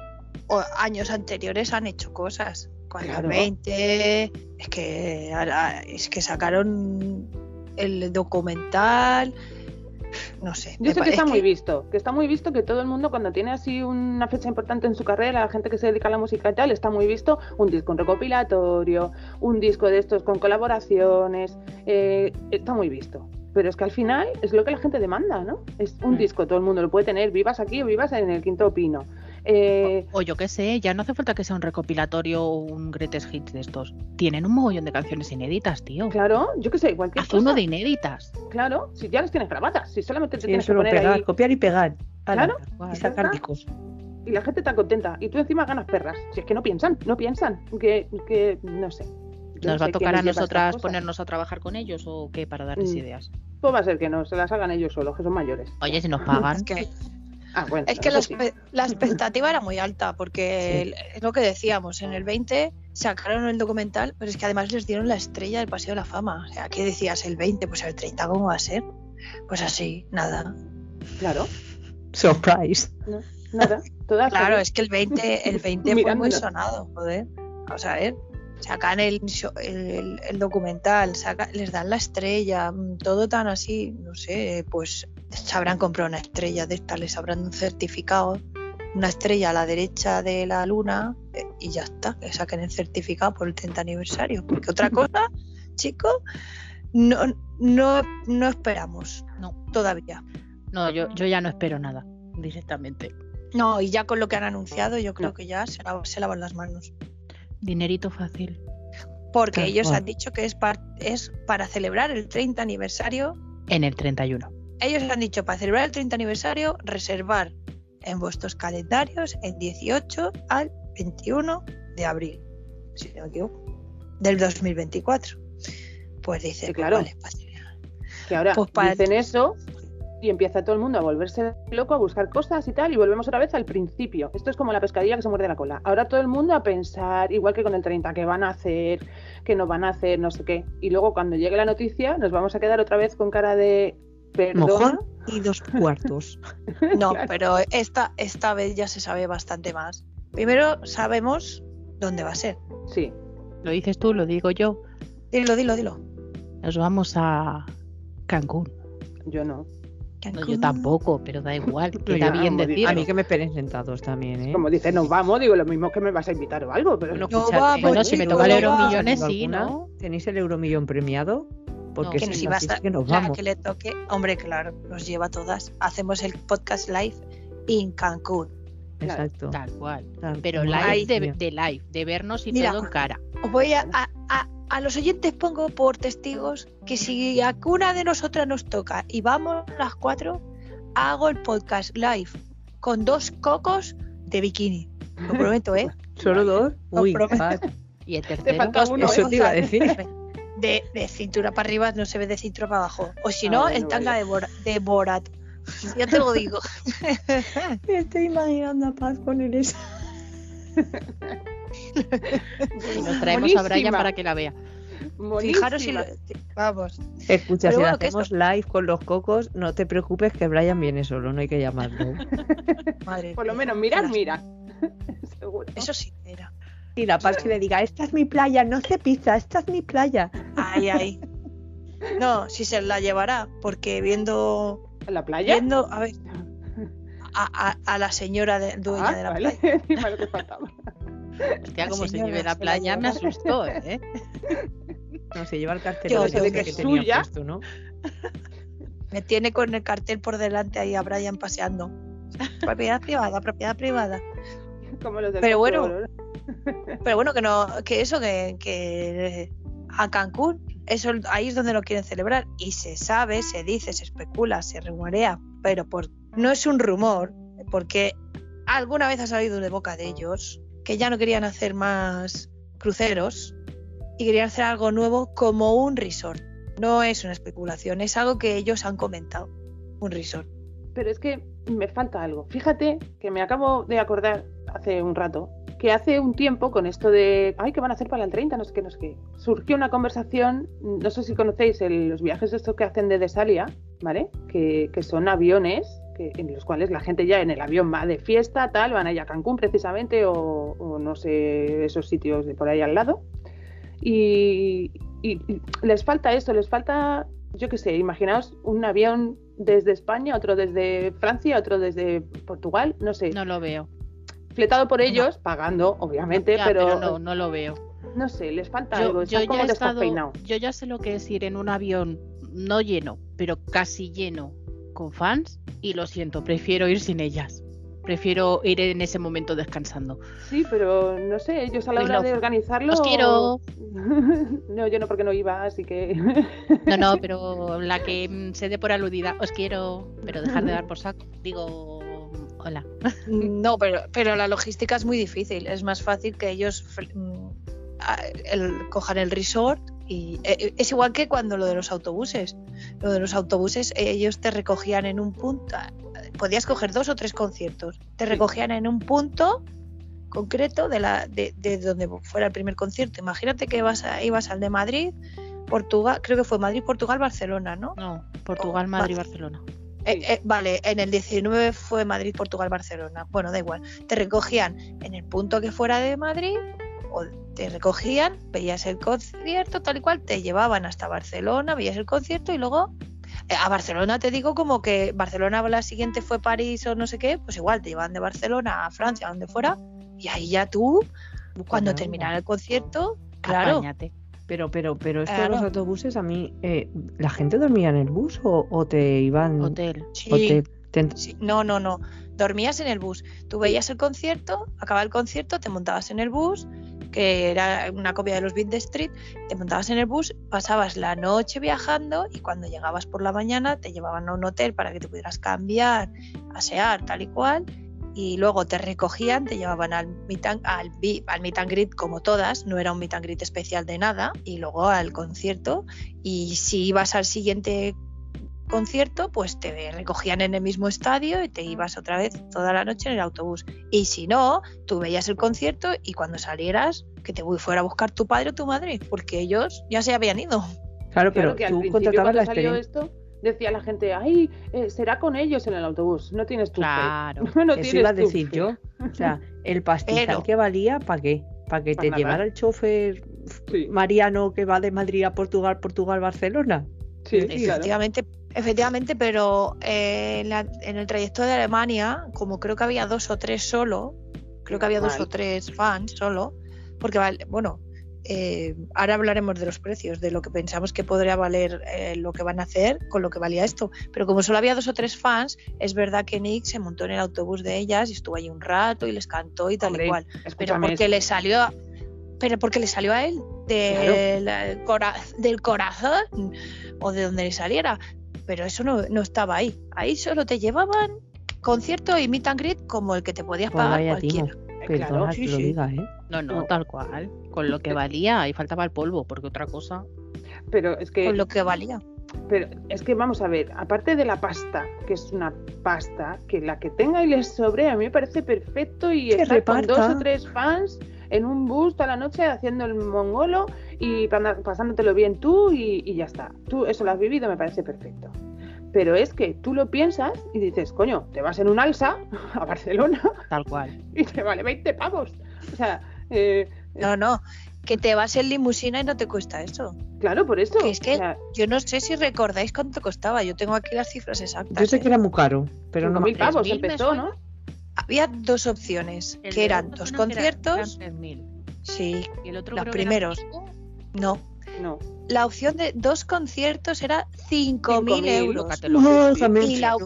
Speaker 3: o años anteriores han hecho cosas. Cuando
Speaker 2: Claro.
Speaker 3: el 20, es que ahora- es que sacaron el documental, no sé.
Speaker 2: Yo sé que
Speaker 3: es
Speaker 2: está muy visto, que está muy visto que todo el mundo cuando tiene así una fecha importante en su carrera, la gente que se dedica a la música y tal, está muy visto un disco un recopilatorio, un disco de estos con colaboraciones, eh, está muy visto. Pero es que al final es lo que la gente demanda, ¿no? Es un
Speaker 1: Mm.
Speaker 2: disco, todo el mundo lo puede tener, vivas aquí o vivas en el quinto pino. Eh,
Speaker 1: O yo qué sé, ya no hace falta que sea un recopilatorio o un greatest hits de estos. Tienen un mogollón de canciones inéditas, tío.
Speaker 2: claro, yo qué sé, cualquier
Speaker 1: Haz
Speaker 2: cosa.
Speaker 1: uno de inéditas.
Speaker 2: Claro, si ya las tienes grabadas, si solamente te
Speaker 4: Sí,
Speaker 2: tienes que
Speaker 4: solo
Speaker 2: poner
Speaker 4: pegar,
Speaker 2: ahí
Speaker 4: copiar y pegar.
Speaker 2: Claro,
Speaker 4: Y sacar discos.
Speaker 2: y la gente está contenta y tú encima ganas perras. Si es que no piensan, no piensan, que, que no sé. Yo no
Speaker 1: ¿Nos va a tocar a nosotras ponernos a trabajar con ellos o qué para darles
Speaker 2: Mm.
Speaker 1: ideas?
Speaker 2: Pues va a ser que no, se las hagan ellos solos, que son mayores.
Speaker 1: Oye, si nos pagan.
Speaker 3: Es que
Speaker 2: Ah, bueno,
Speaker 3: Es que la,
Speaker 2: sí.
Speaker 3: la expectativa era muy alta, porque es lo que decíamos, en el 20 sacaron el documental, pero es que además les dieron la estrella del Paseo de la Fama. O sea, ¿qué decías? El 20, pues el 30, ¿cómo va a ser? Pues así, nada.
Speaker 2: Claro,
Speaker 4: Surprise.
Speaker 2: nada. Todas
Speaker 3: Claro, es que el 20, el 20 fue muy sonado, joder. Vamos a ver. Sacan el, el, el documental, saca- les dan la estrella, mm, todo tan así, no sé, pues se habrán comprado una estrella de esta, les habrán un certificado, una estrella a la derecha de la luna eh, y ya está, que saquen el certificado por el 30 aniversario. Porque otra cosa, chicos, no, no, no esperamos, no, todavía.
Speaker 1: No, yo, yo ya no espero nada, directamente.
Speaker 3: No, y ya con lo que han anunciado, yo creo
Speaker 2: No.
Speaker 3: que ya se, la- se lavan las manos.
Speaker 1: Dinerito fácil.
Speaker 3: Porque
Speaker 4: Tal
Speaker 3: ellos
Speaker 4: cual.
Speaker 3: han dicho que es, par- es para celebrar el 30 aniversario.
Speaker 1: En el 31.
Speaker 3: Ellos han dicho para celebrar el 30 aniversario, reservar en vuestros calendarios el 18 al 21 de abril, si no me equivoco, del 2024. Pues dice,
Speaker 2: Sí,
Speaker 3: pues
Speaker 2: claro.
Speaker 3: vale,
Speaker 2: Que ahora
Speaker 3: Pues para-
Speaker 2: dicen eso y empieza todo el mundo a volverse loco, a buscar cosas y tal, y volvemos otra vez al principio. Esto es como la pescadilla que se muerde la cola. Ahora todo el mundo a pensar, igual que con el 30, qué van a hacer, qué no van a hacer, no sé qué. Y luego cuando llegue la noticia nos vamos a quedar otra vez con cara de perdón.
Speaker 4: Mojón y dos cuartos.
Speaker 3: No,
Speaker 2: Claro.
Speaker 3: pero esta, esta vez ya se sabe bastante más. Primero sabemos dónde va a ser.
Speaker 2: Sí,
Speaker 1: Lo dices tú, lo digo yo.
Speaker 3: Dilo, dilo, dilo.
Speaker 1: Nos vamos a Cancún.
Speaker 2: yo no.
Speaker 1: No, yo tampoco, pero da igual. Queda
Speaker 2: ya,
Speaker 1: bien decirlo.
Speaker 4: A mí que me esperen sentados también, ¿eh?
Speaker 2: Como dice, nos vamos, digo lo mismo que me vas a invitar o algo, pero
Speaker 1: Bueno,
Speaker 3: No
Speaker 1: bueno, si me toca el euromillones,
Speaker 4: ¿Alguna?
Speaker 1: sí, ¿no?
Speaker 4: ¿Tenéis el euromillón premiado? Porque
Speaker 1: No.
Speaker 3: que
Speaker 4: si
Speaker 3: iba a
Speaker 4: que nos vamos.
Speaker 3: que le toque, hombre, claro, nos lleva a todas. Hacemos el podcast live en Cancún.
Speaker 4: Exacto.
Speaker 1: Tal cual.
Speaker 4: Tal
Speaker 1: Pero live de, live, de vernos y
Speaker 3: Mira.
Speaker 1: todo en cara.
Speaker 3: Os voy a, a, a- a los oyentes pongo por testigos que si a una de nosotras nos toca y vamos las cuatro, hago el podcast live con dos cocos de bikini. Lo prometo, ¿eh?
Speaker 4: ¿Solo dos?
Speaker 3: Os
Speaker 4: Uy,
Speaker 3: prometo.
Speaker 4: ah,
Speaker 1: Y el
Speaker 2: Te
Speaker 1: tercero,
Speaker 2: falta uno,
Speaker 4: eso
Speaker 2: ¿eh?
Speaker 4: te iba a decir.
Speaker 3: De, de cintura para arriba no se ve de cintura para abajo. O si
Speaker 2: Ah,
Speaker 3: no,
Speaker 2: bueno,
Speaker 3: el tanga de, Bora- de Borat. Ya te lo digo.
Speaker 4: Me estoy imaginando a Paz con el eso.
Speaker 1: y nos traemos a Brian para que la vea.
Speaker 3: Fijaros si lo. Vamos.
Speaker 4: Escucha,
Speaker 3: Pero
Speaker 4: si
Speaker 3: bueno,
Speaker 4: hacemos live con los cocos, no te preocupes que Brian viene solo, no hay que llamarlo.
Speaker 3: Madre
Speaker 2: Por lo menos, mirar, mira. Seguro.
Speaker 3: Eso sí, era.
Speaker 4: Y la Paz que le diga, esta es mi playa, no se pizza, esta es mi playa.
Speaker 3: Ay, ay. No, si se la llevará, porque viendo.
Speaker 2: ¿En la playa?
Speaker 3: Viendo, a ver. A, a- a la señora de- dueña
Speaker 2: Ah,
Speaker 3: de la
Speaker 2: vale.
Speaker 3: playa.
Speaker 2: Encima lo que faltaba.
Speaker 1: Hostia, como se
Speaker 3: señora
Speaker 1: lleve
Speaker 3: se
Speaker 1: la
Speaker 3: la
Speaker 1: playa, me asustó, ¿eh?
Speaker 4: No, se lleva el cartel
Speaker 3: Yo- yo-
Speaker 4: que,
Speaker 2: que es
Speaker 4: tenía
Speaker 2: suya.
Speaker 4: puesto, ¿no?
Speaker 3: Me tiene con el cartel por delante ahí a Brian paseando. Propiedad privada, propiedad privada.
Speaker 2: Como los del
Speaker 3: Pero bueno.
Speaker 2: ¿no?
Speaker 3: Pero bueno, que no, que eso, que, que a Cancún, eso ahí es donde lo quieren celebrar. Y se sabe, se dice, se especula, se rumorea, pero por, no es un rumor, porque alguna vez ha salido de boca de ellos que ya no querían hacer más cruceros y querían hacer algo nuevo como un resort. No es una especulación, es algo que ellos han comentado. Un resort.
Speaker 2: Pero es que me falta algo. Fíjate que me acabo de acordar hace un rato que hace un tiempo con esto de, ay, ¿qué van a hacer para el 30? No sé qué, no sé qué. Surgió una conversación, no sé si conocéis los viajes estos que hacen de Desalia, ¿vale? Que, que son aviones que, en los cuales la gente ya en el avión va de fiesta, tal, van allá a Cancún precisamente o, o no sé, esos sitios de por ahí al lado. Y, y- y les falta esto, les falta, yo qué sé, imaginaos un avión desde España, otro desde Francia, otro desde Portugal, no sé,
Speaker 1: No lo veo.
Speaker 2: fletado por ellos, pagando, obviamente,
Speaker 1: Ya,
Speaker 2: pero,
Speaker 1: no, no lo veo.
Speaker 2: no sé, les falta
Speaker 1: Yo,
Speaker 2: algo,
Speaker 1: yo
Speaker 2: están como
Speaker 1: ya he estado,
Speaker 2: descafeinados.
Speaker 1: yo ya sé lo que es ir en un avión no lleno, pero casi lleno con fans y lo siento, prefiero ir sin ellas. Prefiero ir en ese momento descansando.
Speaker 2: Sí, pero no sé, ellos a la
Speaker 1: Pues
Speaker 2: hora de organizarlo.
Speaker 1: los quiero.
Speaker 2: no, yo no, porque no iba, así que.
Speaker 1: No, no, pero la que mm, se dé por aludida, os quiero, pero dejar de dar por saco. Digo, hola.
Speaker 3: No, pero, pero la logística es muy difícil. Es más fácil que ellos mm, el- cojan el resort Y eh, es igual que cuando lo de los autobuses. Lo de los autobuses, eh, ellos te recogían en un punto. Podías coger dos o tres conciertos. Te recogían en un punto concreto de, la, de, de donde fuera el primer concierto. Imagínate que vas a- ibas al de Madrid, Portugal, creo que fue Madrid, Portugal, Barcelona, ¿no?
Speaker 1: No, Portugal,
Speaker 3: Oh,
Speaker 1: Madrid. Barcelona.
Speaker 3: Eh, eh, vale, en el 19 fue Madrid, Portugal, Barcelona. Bueno, da igual. Te recogían en el punto que fuera de Madrid o te recogían, veías el concierto tal y cual, te llevaban hasta Barcelona, veías el concierto y luego eh, a Barcelona te digo como que Barcelona la siguiente fue París o no sé qué, pues igual te llevaban de Barcelona a Francia, a donde fuera, y ahí ya tú, cuando terminara el concierto, claro,
Speaker 1: Apáñate.
Speaker 4: Pero, pero, pero esto de los autobuses, a mí, eh, ¿la gente dormía en el bus o, o te iban
Speaker 1: Hotel.
Speaker 3: sí.
Speaker 4: o te, te-
Speaker 3: Sí, no, no, no. Dormías en el bus. Tú veías el concierto, acababa el concierto, te montabas en el bus, que era una copia de los Beat the Street, te montabas en el bus, pasabas la noche viajando y cuando llegabas por la mañana te llevaban a un hotel para que te pudieras cambiar, asear, tal y cual. Y luego te recogían, te llevaban al meet and, al, al meet greet como todas, no era un meet and greet especial de nada, y luego al concierto. Y si ibas al siguiente concierto, pues te recogían en el mismo estadio y te ibas otra vez toda la noche en el autobús. Y si no, tú veías el concierto y cuando salieras, que te fuera a buscar tu padre o tu madre, porque ellos ya se habían ido.
Speaker 4: Claro, pero
Speaker 2: Claro que al
Speaker 4: tú contratabas la
Speaker 2: cuando salió
Speaker 4: experiencia.
Speaker 2: esto, decía la gente, ay, eh, será con ellos en el autobús, no tienes tu fe".
Speaker 1: Claro.
Speaker 2: no
Speaker 4: Eso iba a decir
Speaker 2: fe".
Speaker 4: yo. O sea, el pastizal
Speaker 3: Pero-
Speaker 4: que valía, ¿para qué? ¿Para que
Speaker 2: Pa'
Speaker 4: te
Speaker 2: nada.
Speaker 4: llevara el chofer
Speaker 2: Sí,
Speaker 4: Mariano que va de Madrid a Portugal, Portugal, Barcelona?
Speaker 2: Sí, claro.
Speaker 3: Efectivamente, efectivamente, pero eh, en, la- en el trayecto de Alemania, como creo que había dos o tres solo, creo que había dos o tres fans solo, porque vale, bueno, eh, ahora hablaremos de los precios, de lo que pensamos que podría valer eh, lo que van a hacer con lo que valía esto. Pero como solo había dos o tres fans, es verdad que Nick se montó en el autobús de ellas y estuvo allí un rato y les cantó y tal
Speaker 2: Hombre,
Speaker 3: y cual. Pero porque le salió, a- pero porque le salió a él del, cora- del corazón o de donde le saliera. Pero eso no, no estaba ahí. Ahí solo te llevaban concierto y meet and greet como el que te podías
Speaker 4: Pues
Speaker 3: pagar cualquiera.
Speaker 2: eh,
Speaker 4: Perdona
Speaker 2: claro,
Speaker 4: que
Speaker 3: sí,
Speaker 4: lo
Speaker 3: sí.
Speaker 4: diga, ¿eh?
Speaker 1: No, no,
Speaker 2: No.
Speaker 1: tal cual. Con lo que valía, ahí faltaba el polvo, porque otra cosa.
Speaker 2: pero es que
Speaker 3: Con lo que valía.
Speaker 2: Pero es que vamos a ver, aparte de la pasta, que es una pasta, que la que tenga y les sobre, a mí me parece perfecto y estar con dos o tres fans en un bus toda la noche haciendo el mongolo y pa- pasándotelo bien tú y, y ya está. Tú eso lo has vivido, me parece perfecto. Pero es que tú lo piensas y dices, coño, te vas en un alsa a Barcelona
Speaker 1: Tal cual.
Speaker 2: y te vale 20 pavos. O sea, eh,
Speaker 3: No, no. Que te vas en limusina y no te cuesta eso.
Speaker 2: claro, por eso.
Speaker 3: Que es que
Speaker 2: o sea,
Speaker 3: Yo no sé si recordáis cuánto costaba. Yo tengo aquí las cifras exactas.
Speaker 4: Yo sé
Speaker 3: ¿eh?
Speaker 4: que era muy caro, pero no
Speaker 2: 5.000
Speaker 4: me
Speaker 2: pavos
Speaker 1: 3.000 me
Speaker 2: empezó. ¿no?
Speaker 3: Había dos opciones,
Speaker 1: El
Speaker 3: que eran dos
Speaker 1: era-
Speaker 3: conciertos.
Speaker 1: eran 3.000.
Speaker 3: Sí,
Speaker 1: Y el otro
Speaker 3: los
Speaker 1: era
Speaker 3: primeros. No.
Speaker 2: No.
Speaker 3: La opción de dos conciertos era 5.000
Speaker 2: 5.000,
Speaker 3: euros.
Speaker 4: No.
Speaker 3: Y la,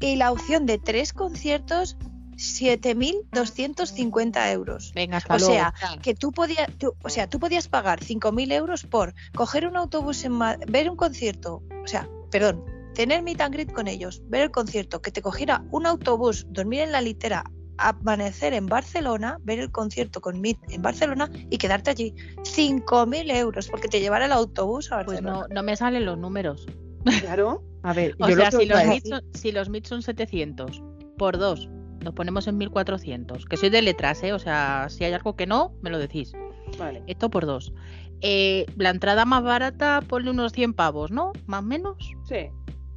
Speaker 3: y la opción de tres conciertos, 7.250 euros.
Speaker 1: Venga, hasta
Speaker 3: O
Speaker 1: luego.
Speaker 3: sea, que tú podías, tú- o sea, tú podías pagar 5.000 euros por coger un autobús en Ma- ver un concierto, o sea, perdón, tener meet and greet con ellos, ver el concierto, que te cogiera un autobús, dormir en la litera, amanecer en Barcelona, ver el concierto con Meet en Barcelona y quedarte allí. 5.000 euros porque te llevara el autobús a
Speaker 1: pues
Speaker 3: Barcelona.
Speaker 1: no, no me salen los números.
Speaker 2: Claro.
Speaker 4: A ver,
Speaker 1: O
Speaker 4: yo
Speaker 1: sea,
Speaker 4: lo
Speaker 1: si
Speaker 4: os
Speaker 1: los, MIT son, si los MIT son 700 por dos, nos ponemos en 1400. Que soy de letras, ¿eh? O sea, si hay algo que no, me lo decís.
Speaker 2: Vale.
Speaker 1: Esto por dos. Eh, la entrada más barata, ponle unos 100 pavos, ¿no? Más o menos.
Speaker 2: Sí.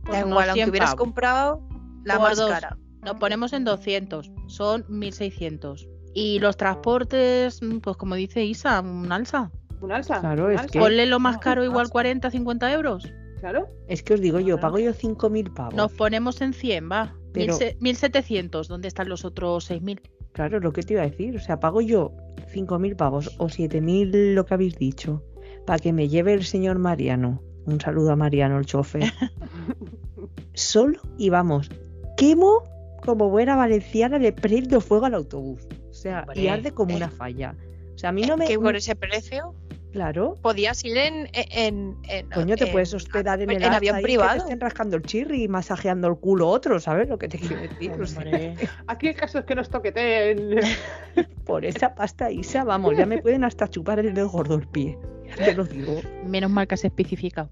Speaker 1: Pues
Speaker 3: da igual, aunque
Speaker 1: 100
Speaker 3: hubieras
Speaker 1: pavos.
Speaker 3: comprado la
Speaker 1: Por
Speaker 3: más
Speaker 1: dos.
Speaker 3: cara.
Speaker 1: Nos ponemos en 200, son 1600. Y los transportes, mm, pues como dice Isa, un alza.
Speaker 2: Un alza.
Speaker 4: Claro,
Speaker 2: un
Speaker 4: es
Speaker 2: alza.
Speaker 4: que-
Speaker 1: Ponle lo más caro, igual
Speaker 3: alza.
Speaker 1: 40, 50 euros.
Speaker 2: Claro.
Speaker 4: Es que os digo yo, pago yo 5.000 pavos.
Speaker 1: Nos ponemos en 100, va.
Speaker 4: Pero-
Speaker 1: 1700, 1700, ¿dónde están los otros 6000?
Speaker 4: Claro, lo que te iba a decir. O sea, pago yo 5.000 pavos o 7.000 lo que habéis dicho para que me lleve el señor Mariano. Un saludo a Mariano, el chofer. Solo y vamos, quemo como buena valenciana, le prendo fuego al autobús. O sea, y
Speaker 1: Hombre,
Speaker 4: arde como
Speaker 3: eh,
Speaker 4: una falla. O sea, a mí no me...
Speaker 3: Que por ese precio
Speaker 4: Claro,
Speaker 3: podías ir en... en, en-
Speaker 4: coño, te
Speaker 3: en-
Speaker 4: puedes hospedar en el
Speaker 3: en avión
Speaker 4: ahí que
Speaker 3: privado.
Speaker 4: te estén rascando el chirri y masajeando el culo otro, ¿sabes lo que te quiero decir? O sea,
Speaker 1: Hombre.
Speaker 2: Aquí el caso es que nos toqueteen.
Speaker 4: por esa pasta, Isa, vamos, ya me pueden hasta chupar el dedo gordo el pie. Te lo digo.
Speaker 1: Menos mal que has especificado.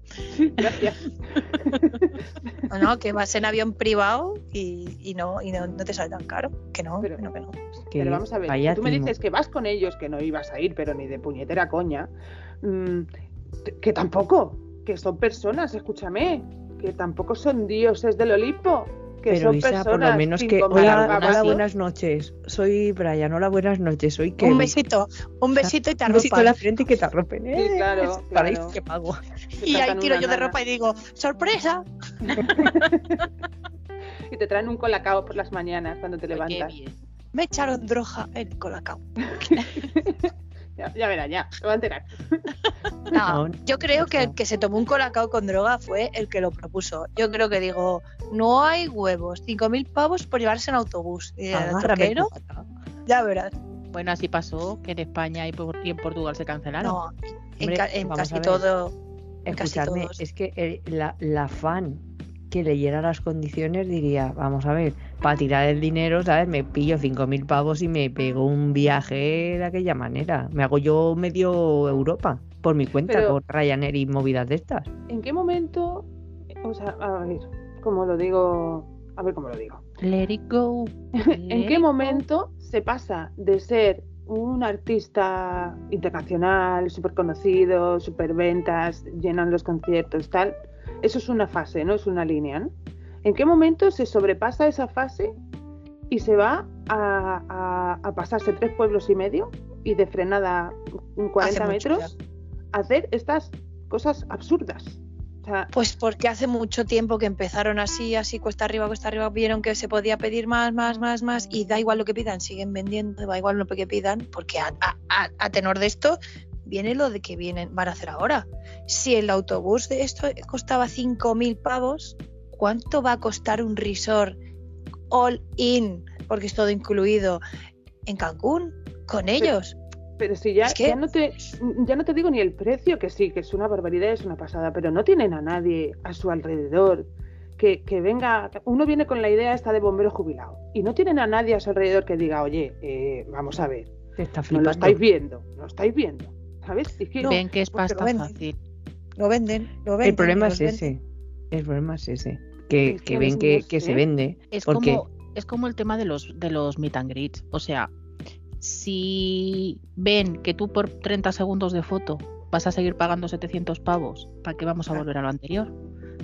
Speaker 2: Gracias.
Speaker 3: No, no, que vas en avión privado y, y no, y no, no te sale tan caro. Que no,
Speaker 2: Pero-
Speaker 3: que no, que no.
Speaker 4: Que
Speaker 2: Pero vamos a ver, si tú me dices que vas con ellos, que no ibas a ir, pero ni de puñetera coña, mm, que tampoco, que son personas, escúchame, que tampoco son dioses del Olimpo, que
Speaker 4: Pero
Speaker 2: son
Speaker 4: Isa,
Speaker 2: personas.
Speaker 4: por lo menos que. Hola, buenas noches. Soy Brian, hola, buenas noches. Soy Kevin.
Speaker 3: Un besito, un besito y te
Speaker 4: Un besito en
Speaker 3: arropan.
Speaker 4: la frente y que te arropen. ¿eh?
Speaker 2: claro,
Speaker 4: Para
Speaker 2: claro.
Speaker 4: que pago.
Speaker 3: Y ahí tiro yo de ropa y digo, ¡sorpresa!
Speaker 2: Y te traen un colacao por las mañanas cuando te
Speaker 1: Qué
Speaker 2: levantas.
Speaker 1: bien.
Speaker 3: Me echaron droga en colacao.
Speaker 2: Ya, ya verás, ya, te va a enterar.
Speaker 3: No, yo creo que el que se tomó un colacao con droga fue el que lo propuso. Yo creo que digo, no hay huevos, 5.000 pavos por llevarse en autobús. Y el troquero, ya verás.
Speaker 1: Bueno, así pasó que en España y, por- y en Portugal se cancelaron.
Speaker 3: No, en, ca- casi todo. en casi
Speaker 4: Escuchadme,
Speaker 3: todos.
Speaker 4: es que el- la, la fan que leyera las condiciones diría, vamos a ver, para tirar el dinero, ¿sabes? Me pillo 5.000 pavos y me pego un viaje de aquella manera. Me hago yo medio Europa por mi cuenta
Speaker 2: Pero-
Speaker 4: con Ryanair y movidas de estas.
Speaker 2: ¿En qué momento, o sea, a ver, cómo lo digo, a ver cómo lo digo.
Speaker 1: Let it go.
Speaker 2: ¿En qué
Speaker 1: go.
Speaker 2: momento se pasa de ser un artista internacional, súper conocido, súper ventas, llenan los conciertos, tal? Eso es una fase, no es una línea, ¿no? ¿En qué momento se sobrepasa esa fase y se va a, a- a pasarse tres pueblos y medio y de frenada mm, 40
Speaker 3: mucho
Speaker 2: metros a hacer estas cosas absurdas? O sea,
Speaker 3: Pues porque hace mucho tiempo que empezaron así, así, cuesta arriba, cuesta arriba, vieron que se podía pedir más, más, más, más, y da igual lo que pidan, siguen vendiendo, da igual lo que pidan, porque a- a tenor de esto viene lo de que vienen, van a hacer ahora. Si el autobús de esto costaba 5.000 pavos, ¿cuánto va a costar un resort all in, porque es todo incluido, en Cancún, con ellos?
Speaker 2: Pero si ya,
Speaker 3: Es que-
Speaker 2: ya, no te, ya no te digo ni el precio, que sí, que es una barbaridad, es una pasada, pero no tienen a nadie a su alrededor que, que venga. Uno viene con la idea esta de bombero jubilado y no tienen a nadie a su alrededor que diga, oye, eh, vamos a ver,
Speaker 4: Te está
Speaker 2: no lo estáis viendo, no lo estáis viendo, ¿sabes? Es que
Speaker 3: No,
Speaker 1: Ven que es
Speaker 3: lo
Speaker 1: pasta
Speaker 3: venden.
Speaker 1: fácil.
Speaker 3: Lo venden, lo venden.
Speaker 4: El problema es
Speaker 3: venden.
Speaker 4: ese. El problema es ese. Que,
Speaker 2: Es
Speaker 4: que
Speaker 2: que
Speaker 4: ven que, que se vende.
Speaker 1: Es
Speaker 4: porque
Speaker 1: como, es como el tema de los, de los meet and greets. O sea, si ven que tú por 30 segundos de foto vas a seguir pagando 700 pavos, ¿para qué vamos a volver a lo anterior?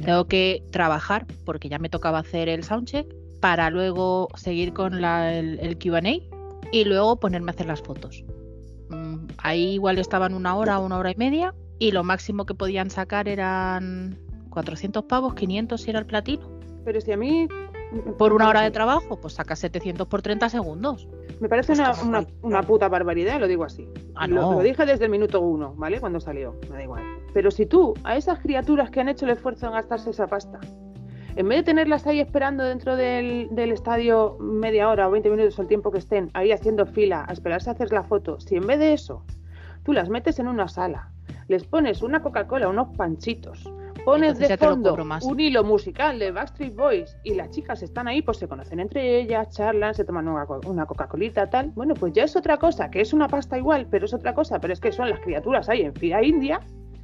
Speaker 1: Tengo que trabajar, porque ya me tocaba hacer el soundcheck, para luego seguir con la- el, el QA y luego ponerme a hacer las fotos. Mm, Ahí igual estaban una hora, una hora y media, y lo máximo que podían sacar eran 400 pavos, 500 si era el platino.
Speaker 2: Pero si a mí.
Speaker 1: Por una hora de trabajo, pues sacas 700 por 30 segundos.
Speaker 2: Me parece
Speaker 3: Pues
Speaker 2: una, una, puta barbaridad, lo digo así.
Speaker 1: Ah,
Speaker 2: lo dije desde el minuto uno, ¿vale? Cuando salió, me da igual. Pero si tú, a esas criaturas que han hecho el esfuerzo en gastarse esa pasta, en vez de tenerlas ahí esperando dentro del, del estadio media hora o 20 minutos o el tiempo que estén ahí haciendo fila a esperarse a hacer la foto, si en vez de eso tú las metes en una sala, les pones una Coca-Cola, unos panchitos, pones de
Speaker 1: te
Speaker 2: fondo un hilo musical de Backstreet Boys y las chicas están ahí, pues se conocen entre ellas, charlan, se toman una, una Coca-Colita, tal. Bueno, pues ya es otra cosa, que es una pasta igual, pero es otra cosa, pero es que son las criaturas ahí en fila india,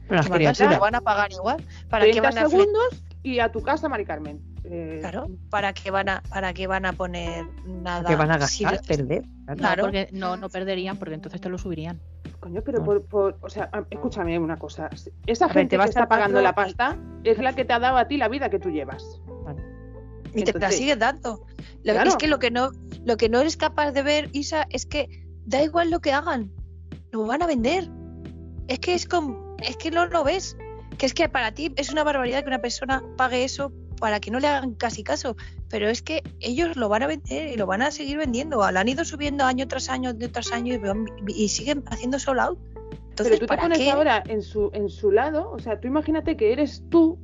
Speaker 4: las
Speaker 3: Que van a-
Speaker 4: criaturas.
Speaker 3: lo van a pagar igual. ¿Para qué
Speaker 2: 30
Speaker 3: van a
Speaker 2: segundos y a tu casa, Mari Carmen. Eh,
Speaker 3: Claro, ¿para qué van a, para qué van a poner nada?
Speaker 4: que van a gastar, perder.
Speaker 1: No,
Speaker 3: Claro.
Speaker 1: porque no, no perderían, porque entonces te lo subirían.
Speaker 2: Coño, pero
Speaker 4: No.
Speaker 2: por, por- o sea, escúchame una cosa. Esa gente
Speaker 4: te va
Speaker 2: que
Speaker 4: a
Speaker 2: está
Speaker 4: estar
Speaker 2: pagando la pasta es la que te ha dado a ti la vida que tú llevas.
Speaker 3: y te la sigues dando. Lo-
Speaker 2: Claro.
Speaker 3: Es que lo que no, lo que no eres capaz de ver, Isa, es que da igual lo que hagan, lo van a vender. Es que es como, es que no lo ves. Que es que para ti es una barbaridad que una persona pague eso para que no le hagan casi caso. Pero es que ellos lo van a vender y lo van a seguir vendiendo. Lo han ido subiendo año tras año, año tras año y, y siguen haciendo sold out. Entonces,
Speaker 2: pero tú te
Speaker 3: ¿para
Speaker 2: pones
Speaker 3: qué?
Speaker 2: ahora en su, en su lado, o sea, tú imagínate que eres tú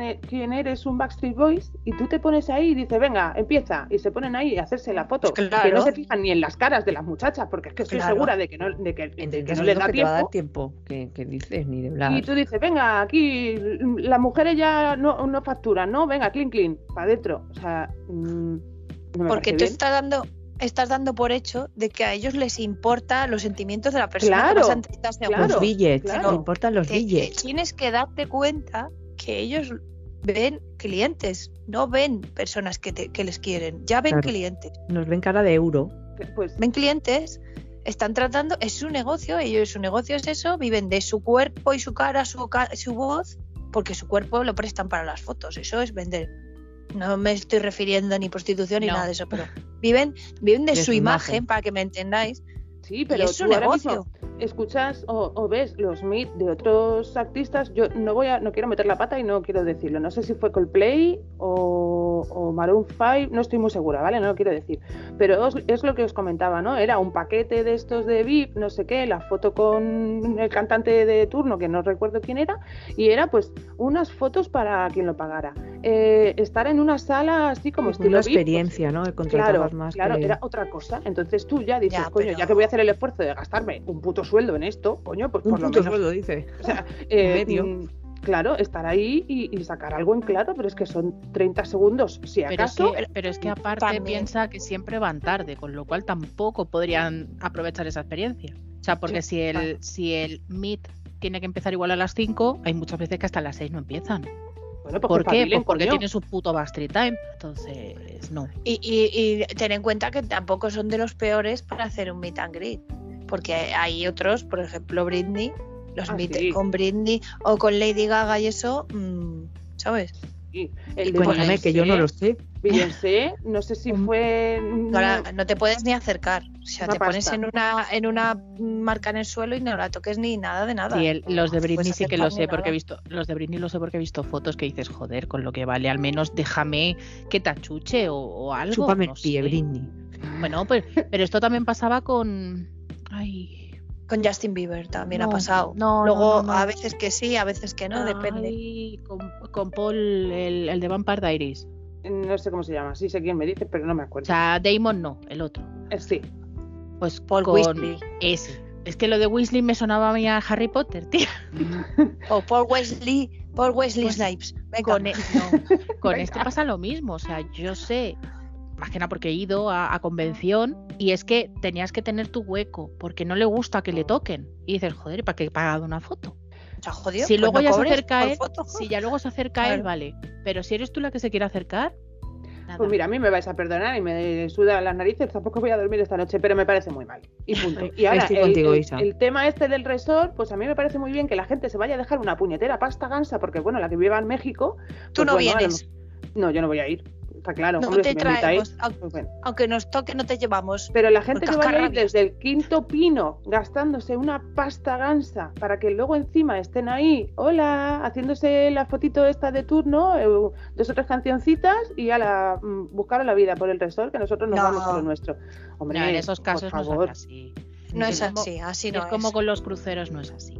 Speaker 2: e- quien eres un Backstreet Boys y tú te pones ahí y dices, venga, empieza, y se ponen ahí a hacerse la foto.
Speaker 3: Pues
Speaker 2: Que no se fijan ni en las caras de las muchachas, porque es que estoy
Speaker 3: Claro.
Speaker 2: segura de que no, de que, de no les
Speaker 4: que
Speaker 2: da
Speaker 4: te va a dar
Speaker 2: tiempo.
Speaker 4: tiempo. Que, que dices, ni de hablar.
Speaker 2: Y tú dices, venga, aquí las mujeres ya no, no facturan, ¿no? Venga, clean, clean, para adentro. O sea, mm, no me
Speaker 3: Porque tú
Speaker 2: bien.
Speaker 3: estás dando, estás dando por hecho de que a ellos les importa los sentimientos de la persona
Speaker 2: Claro,
Speaker 3: que vas a
Speaker 2: claro.
Speaker 4: los billets,
Speaker 2: claro.
Speaker 4: importan los
Speaker 3: Te- te-
Speaker 4: billets.
Speaker 3: tienes que darte cuenta que ellos ven clientes, no ven personas que, te- que les quieren, ya ven
Speaker 4: Claro.
Speaker 3: clientes.
Speaker 4: Nos ven cara de euro.
Speaker 2: Que, Pues
Speaker 3: Ven clientes, están tratando, es su negocio, ellos su negocio es eso, viven de su cuerpo y su cara, su, ca- su voz, porque su cuerpo lo prestan para las fotos, eso es vender. No me estoy refiriendo ni prostitución ni
Speaker 1: No.
Speaker 3: nada de eso, pero viven, viven de,
Speaker 4: De
Speaker 3: su
Speaker 4: su
Speaker 3: imagen,
Speaker 4: imagen.
Speaker 3: para que me entendáis.
Speaker 2: Sí, pero
Speaker 3: es
Speaker 2: tú ahora mismo escuchas o, o ves los meet de otros artistas. Yo no voy a, no quiero meter la pata y no quiero decirlo. No sé si fue Coldplay o, o Maroon 5, no estoy muy segura, ¿vale? No lo quiero decir. Pero os- es lo que os comentaba, ¿no? Era un paquete de estos de VIP, no sé qué, la foto con el cantante de turno, que no recuerdo quién era, y era pues unas fotos para quien lo pagara. Eh, estar en una sala así como estilo
Speaker 4: Una
Speaker 2: VIP, pues,
Speaker 4: experiencia, ¿no?
Speaker 2: Claro,
Speaker 4: Contratabas más
Speaker 2: claro,
Speaker 4: que-
Speaker 2: era otra cosa. Entonces tú ya dices,
Speaker 3: Ya,
Speaker 2: coño,
Speaker 3: pero-
Speaker 2: ya que voy a hacer el esfuerzo de gastarme un puto sueldo en esto, coño, pues
Speaker 4: Un
Speaker 2: por lo
Speaker 4: puto
Speaker 2: menos.
Speaker 4: sueldo, dice.
Speaker 2: o sea, eh,
Speaker 4: medio.
Speaker 2: Mm, claro, estar ahí y, y sacar algo en claro, pero es que son 30 segundos, si
Speaker 1: Pero es,
Speaker 2: acaso.
Speaker 1: que, pero es que aparte
Speaker 3: También.
Speaker 1: piensa que siempre van tarde, con lo cual tampoco podrían aprovechar esa experiencia. O sea, porque si el, si el Meet tiene que empezar igual a las 5, hay muchas veces que hasta las 6 no empiezan.
Speaker 2: Bueno, pues
Speaker 1: ¿Por
Speaker 2: que
Speaker 1: qué? Pues porque
Speaker 2: coño.
Speaker 1: tienen su puto Bastry Time. Entonces, no.
Speaker 3: Y, y- y ten en cuenta que tampoco son de los peores para hacer un meet and greet. Porque hay otros, por ejemplo, Britney, los
Speaker 2: Ah, sí.
Speaker 3: con Britney o con Lady Gaga y eso, mm, ¿sabes?
Speaker 2: Sí, El
Speaker 3: Y
Speaker 2: de
Speaker 3: cuéntame,
Speaker 4: que yo no lo sé.
Speaker 2: Beyoncé, no sé si fue.
Speaker 3: Ahora no te puedes ni acercar. O sea,
Speaker 2: Una
Speaker 3: te pones en una, en una marca en el suelo y no la toques ni nada de nada.
Speaker 1: Sí, el- los de Britney sí que lo sé porque he visto, los de Britney lo sé porque he visto fotos que dices, joder, con lo que vale, al menos déjame que te achuche o, o algo.
Speaker 4: Chúpame
Speaker 1: no
Speaker 4: el pie,
Speaker 1: sé.
Speaker 4: Britney.
Speaker 1: Bueno, pues, pero esto también pasaba con. Ay.
Speaker 3: Con Justin Bieber también ha pasado.
Speaker 1: no,
Speaker 3: Luego,
Speaker 1: no, no, no.
Speaker 3: a veces que sí, a veces que no, depende.
Speaker 1: Con, con Paul, el, el de Vampire Diaries.
Speaker 2: No sé cómo se llama, sí sé quién me dice, pero no me
Speaker 1: O
Speaker 2: acuerdo.
Speaker 1: sea, Damon no, el otro.
Speaker 2: Eh, sí,
Speaker 1: Pues
Speaker 3: Paul
Speaker 1: con
Speaker 3: Weasley.
Speaker 1: ese. Es que lo de Weasley me sonaba a mí a Harry Potter, tío.
Speaker 3: O Paul Wesley, Paul Wesley
Speaker 1: Pues,
Speaker 3: Snipes. Venga.
Speaker 1: Con, e- no, con
Speaker 2: Venga.
Speaker 1: este pasa lo mismo. O sea, yo sé, más que nada porque he ido a, a convención y es que tenías que tener tu hueco porque no le gusta que le toquen. Y dices, joder, ¿para qué he pagado una foto?
Speaker 3: Jodido,
Speaker 1: si
Speaker 3: pues
Speaker 1: luego
Speaker 3: no
Speaker 1: ya se acerca él,
Speaker 3: foto.
Speaker 1: si ya luego se acerca él, vale. Pero si eres tú la que se quiere acercar, nada.
Speaker 2: Pues mira, a mí me vais a perdonar y me suda las narices, tampoco voy a dormir esta noche, pero me parece muy mal. Y punto. Y ahora,
Speaker 4: Estoy
Speaker 2: el,
Speaker 4: contigo,
Speaker 2: el-
Speaker 4: Isa.
Speaker 2: el tema este del resort, pues a mí me parece muy bien que la gente se vaya a dejar una puñetera pasta gansa, porque bueno, la que viva en México.
Speaker 3: Tú
Speaker 2: pues
Speaker 3: no
Speaker 2: bueno,
Speaker 3: vienes.
Speaker 2: No, yo no voy a ir, está claro.
Speaker 3: No
Speaker 2: Hombre,
Speaker 3: te
Speaker 2: si me invitáis,
Speaker 3: traemos.
Speaker 2: pues bueno.
Speaker 3: Aunque nos toque, no te llevamos.
Speaker 2: Pero la gente que vaya a ir desde el quinto pino gastándose una pasta gansa para que luego encima estén ahí, hola, haciéndose la fotito esta de turno, eh, dos o tres cancioncitas y a la mm, buscaron la vida por el resort, que nosotros nos
Speaker 3: No.
Speaker 2: vamos a lo nuestro. Hombre,
Speaker 1: No, en esos
Speaker 2: por
Speaker 1: casos no es así.
Speaker 3: No es
Speaker 1: Es como-
Speaker 3: así, así no
Speaker 1: es como con los cruceros, no es así.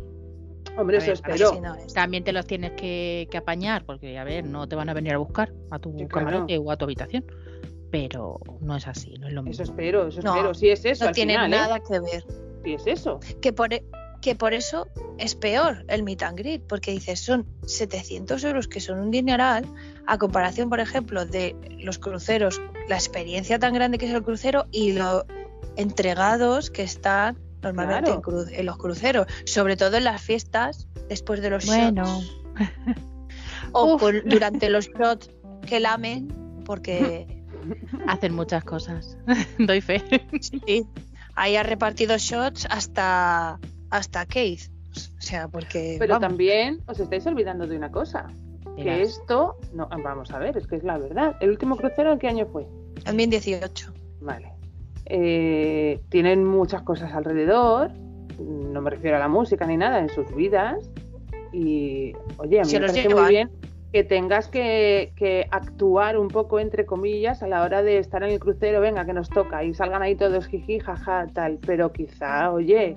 Speaker 2: Hombre,
Speaker 1: A
Speaker 2: eso
Speaker 1: ver,
Speaker 2: espero.
Speaker 3: No.
Speaker 1: También te los tienes que, que apañar, porque a ver, no te van a venir a buscar a tu
Speaker 2: Sí, claro.
Speaker 1: camarote o a tu habitación. Pero no es así, no es lo mismo.
Speaker 2: Eso espero, eso
Speaker 3: No,
Speaker 2: espero. Si es eso,
Speaker 3: No
Speaker 2: al
Speaker 3: tiene
Speaker 2: final, ¿eh?
Speaker 3: nada que ver.
Speaker 2: Si es eso.
Speaker 3: Que por, e- que por eso es peor el meet and greet, porque dices, son 700 euros, que son un dineral, a comparación, por ejemplo, de los cruceros, la experiencia tan grande que es el crucero y lo entregados que están normalmente
Speaker 2: Claro.
Speaker 3: en, cru- en los cruceros, sobre todo en las fiestas, después de los
Speaker 1: Bueno.
Speaker 3: shots. O durante los shots que lamen, porque
Speaker 1: Hacen muchas cosas. Doy fe.
Speaker 3: sí, ahí ha repartido shots hasta, hasta Keith. O sea, porque.
Speaker 2: Pero
Speaker 3: vamos.
Speaker 2: también os estáis olvidando de una cosa. Que esto, no, vamos a ver, es que es la verdad. ¿El último crucero en qué año fue?
Speaker 3: En 2018.
Speaker 2: Vale. Eh, tienen muchas cosas alrededor, no me refiero a la música ni nada, en sus vidas. Y, oye, a mí
Speaker 3: Se
Speaker 2: me parece
Speaker 3: llevan.
Speaker 2: muy bien que tengas que, que actuar un poco, entre comillas, a la hora de estar en el crucero, venga, que nos toca, y salgan ahí todos jiji, jaja, tal. Pero quizá, oye,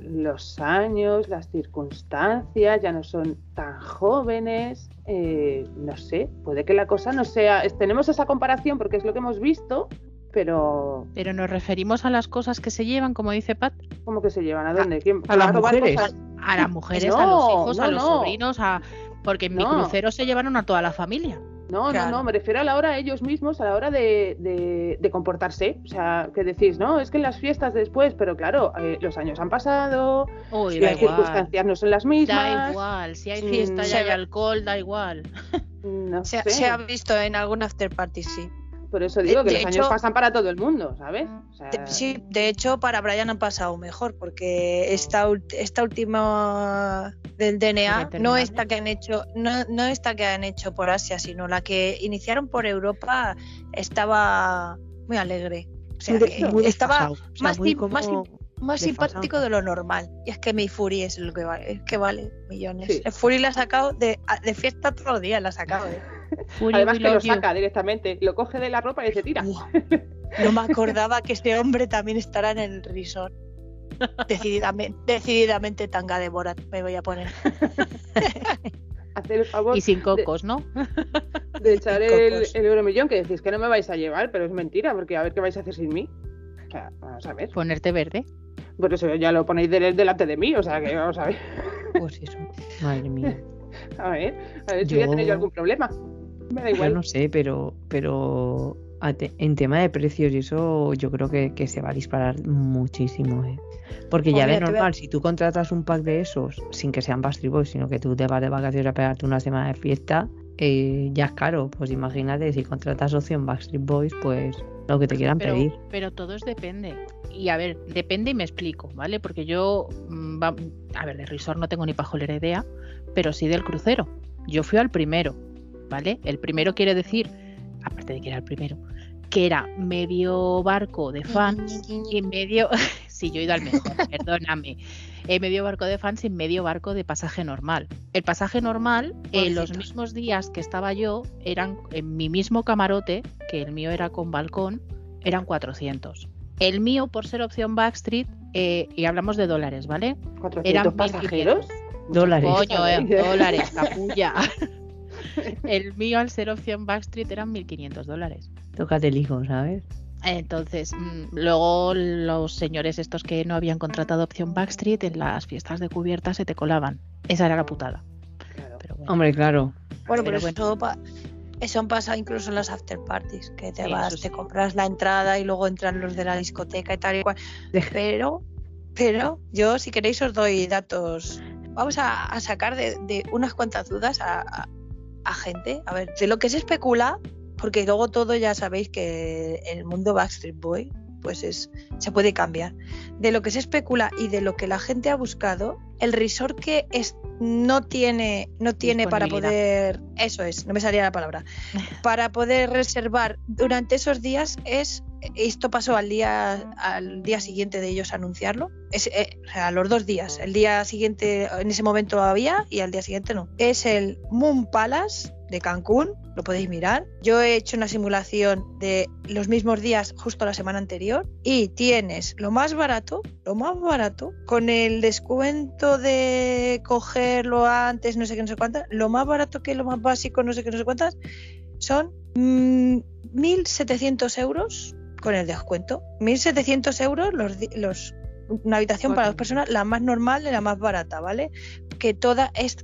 Speaker 2: los años, las circunstancias ya no son tan jóvenes, eh, no sé, puede que la cosa no sea, tenemos esa comparación porque es lo que hemos visto, pero
Speaker 1: Pero nos referimos a las cosas que se llevan, como dice Pat,
Speaker 2: ¿cómo que se llevan? ¿A dónde? ¿Quién?
Speaker 4: a las
Speaker 2: ¿Va robar
Speaker 4: mujeres.
Speaker 2: cosas?
Speaker 1: a las mujeres,
Speaker 2: No,
Speaker 1: a los hijos, a
Speaker 2: no,
Speaker 1: los
Speaker 2: no.
Speaker 1: sobrinos, a porque en mi
Speaker 2: No.
Speaker 1: crucero se llevaron a toda la familia.
Speaker 2: No,
Speaker 3: Claro.
Speaker 2: no, no, me refiero a la hora ellos mismos, a la hora de, de- de comportarse. O sea, que decís, no, es que en las fiestas después, pero claro, eh, los años han pasado,
Speaker 1: Uy,
Speaker 2: las
Speaker 1: da igual.
Speaker 2: circunstancias no son las
Speaker 1: Da
Speaker 2: mismas.
Speaker 1: igual. Si hay
Speaker 2: Mm,
Speaker 1: fiesta y hay alcohol, da igual.
Speaker 2: No
Speaker 3: Se,
Speaker 2: sé.
Speaker 3: se ha visto en algún after party, sí.
Speaker 2: Por eso digo
Speaker 3: de-
Speaker 2: que
Speaker 3: de
Speaker 2: los
Speaker 3: hecho-
Speaker 2: años pasan para todo el mundo, ¿sabes? O sea,
Speaker 3: De- sí, de hecho, para Brian han pasado mejor, porque esta, ult- esta última del DNA no esta que han hecho, no, no esta que han hecho por Asia, sino la que iniciaron por Europa estaba muy alegre. O sea, que
Speaker 4: muy
Speaker 3: estaba
Speaker 4: desfasado, o sea,
Speaker 3: más,
Speaker 4: como
Speaker 3: más, simpático de lo normal. Y es que mi Fury es lo que vale, es que vale millones.
Speaker 2: Sí.
Speaker 3: El Fury la ha sacado de, de fiesta todos los días, la ha sacado. ¿eh?
Speaker 1: Fury,
Speaker 2: Además que lo
Speaker 1: you.
Speaker 2: saca directamente, lo coge de la ropa y dice, tira.
Speaker 3: No me acordaba que este hombre también estará en el resort. Decididamente, decididamente tanga de Borat me voy a poner.
Speaker 2: Hacer el favor
Speaker 1: Y sin cocos, ¿no?
Speaker 2: de echar el, el euromillón, que decís que no me vais a llevar, pero es mentira, porque a ver qué vais a hacer sin mí. O sea, vamos a ver.
Speaker 1: Ponerte verde.
Speaker 2: Por eso ya lo ponéis del- delante de mí, o sea que vamos a ver.
Speaker 4: Pues eso. Madre mía.
Speaker 2: A ver, a ver si voy a tener yo
Speaker 4: Yo-
Speaker 2: algún problema. Me da
Speaker 4: Yo
Speaker 2: igual.
Speaker 4: no sé, pero, pero en tema de precios y eso, yo creo que, que se va a disparar muchísimo, ¿eh? Porque
Speaker 3: Pues
Speaker 4: ya de
Speaker 3: a-
Speaker 4: normal, si tú contratas un pack de esos, sin que sean Backstreet Boys, sino que tú te vas de vacaciones a pegarte una semana de fiesta, eh, ya es caro. Pues imagínate, si contratas opción Backstreet Boys, pues lo que te quieran
Speaker 1: Pero,
Speaker 4: pedir.
Speaker 1: pero todo depende. Y a ver, depende y me explico, ¿vale? Porque yo, mm, va- a ver, de resort no tengo ni pajolera idea, pero sí del crucero. Yo fui al primero, ¿vale? El primero quiere decir, aparte de que era el primero, que era medio barco de fans y medio, sí, yo he ido al mejor, perdóname, Eh, medio barco de fans y medio barco de pasaje normal. El pasaje normal, en los mismos días que estaba yo, eran en mi mismo camarote, que el mío era con balcón, eran 400. El mío, por ser opción Backstreet, eh, y hablamos de dólares, ¿vale?
Speaker 2: 400
Speaker 1: eran
Speaker 2: pasajeros.
Speaker 4: Dólares.
Speaker 1: Coño, eh, dólares, capulla. El mío, al ser opción Backstreet, eran 1.500 dólares.
Speaker 4: Tócate el hijo, ¿sabes?
Speaker 1: Entonces, mm, luego los señores estos que no habían contratado opción Backstreet en las fiestas de cubierta se te colaban. Esa era la putada.
Speaker 2: Claro.
Speaker 1: Pero bueno.
Speaker 4: Hombre, claro.
Speaker 3: Bueno,
Speaker 1: Pero
Speaker 3: pero, eso, pa- eso han pasado incluso en las after parties, que te
Speaker 1: Sí,
Speaker 3: vas, te
Speaker 1: sí.
Speaker 3: compras la entrada y luego entran los de la discoteca y tal y cual. Pero, pero yo si queréis os doy datos. Vamos a, a sacar de, de unas cuantas dudas a, a- a gente. A ver, de lo que se especula, porque luego todo ya sabéis que el mundo Backstreet Boy pues es se puede cambiar. De lo que se especula y de lo que la gente ha buscado, el resort que es no tiene no tiene para poder eso es, no me salía la palabra. Para poder reservar durante esos días es esto pasó al día al día siguiente de ellos anunciarlo, es, eh, o sea, a los dos días. El día siguiente en ese momento había y al día siguiente no. Es el Moon Palace de Cancún, lo podéis mirar. Yo he hecho una simulación de los mismos días justo la semana anterior y tienes lo más barato, lo más barato, con el descuento de cogerlo antes, no sé qué, no sé cuántas, lo más barato que lo más básico, no sé qué, no sé cuántas, son mm, 1.700 euros con el descuento. 1.700 euros los, los una habitación para dos personas, la más normal y la más barata, ¿vale? Que toda es-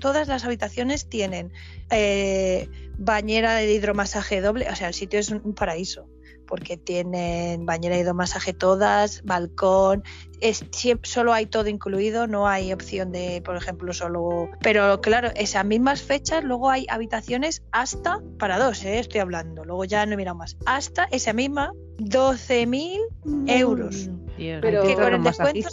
Speaker 3: todas las habitaciones tienen eh, bañera de hidromasaje doble, o sea, el sitio es un paraíso, porque tienen bañera de hidromasaje todas, balcón, es, siempre, solo hay todo incluido, no hay opción de, por ejemplo, solo... Pero claro, esas mismas fechas, luego hay habitaciones hasta, para dos, ¿eh? estoy hablando, luego ya no he mirado más, hasta esa misma 12.000 euros.
Speaker 1: Dios.
Speaker 2: Pero-
Speaker 3: que con el descuento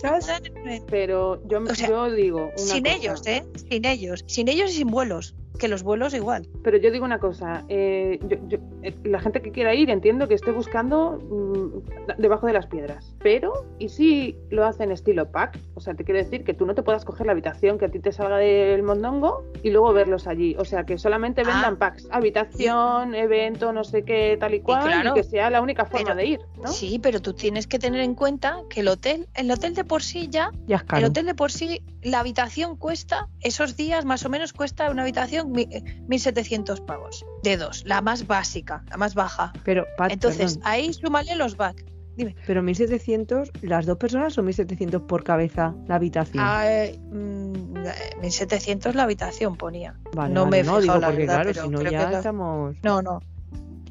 Speaker 2: Pero yo,
Speaker 3: O sea,
Speaker 2: yo digo. Una
Speaker 3: sin
Speaker 2: cosa.
Speaker 3: ellos, ¿eh? Sin ellos. Sin ellos y sin vuelos. Que los vuelos igual.
Speaker 2: Pero yo digo una cosa, eh, yo- yo- eh, la gente que quiera ir entiendo que esté buscando mm, debajo de las piedras, pero ¿y si lo hacen estilo pack? O sea, te quiero decir que tú no te puedas coger la habitación que a ti te salga del mondongo y luego verlos allí, o sea, que solamente
Speaker 3: Ah.
Speaker 2: vendan packs, habitación, evento, no sé qué, tal y cual, y,
Speaker 3: claro.
Speaker 2: que sea la única forma
Speaker 3: Pero-
Speaker 2: de ir, ¿no?
Speaker 3: Sí, pero tú tienes que tener en cuenta que el hotel, el hotel de por sí ya,
Speaker 4: Ya es caro.
Speaker 3: el hotel de por sí, la habitación cuesta, esos días más o menos cuesta una habitación mi- eh, 1.700 pavos. De dos, la más básica, la más baja.
Speaker 4: Pero, Pat,
Speaker 3: Entonces,
Speaker 4: perdón,
Speaker 3: ahí súmale los back. dime.
Speaker 4: Pero 1700, ¿las dos personas o 1700 por cabeza la habitación?
Speaker 3: Ah, eh, mm, eh, 1700 la habitación ponía.
Speaker 4: vale,
Speaker 3: no
Speaker 4: vale,
Speaker 3: me he
Speaker 4: no, digo
Speaker 3: la
Speaker 4: porque
Speaker 3: verdad,
Speaker 4: claro,
Speaker 3: pero
Speaker 4: si no ya estamos...
Speaker 3: No, no.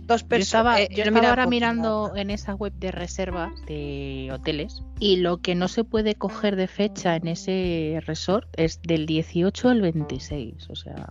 Speaker 3: Dos
Speaker 1: Yo
Speaker 3: personas.
Speaker 1: estaba,
Speaker 3: eh,
Speaker 1: yo
Speaker 3: he
Speaker 1: estaba ahora mirando en esa web de reservas de hoteles y lo que no se puede coger de fecha en ese resort es del 18 al 26, o sea,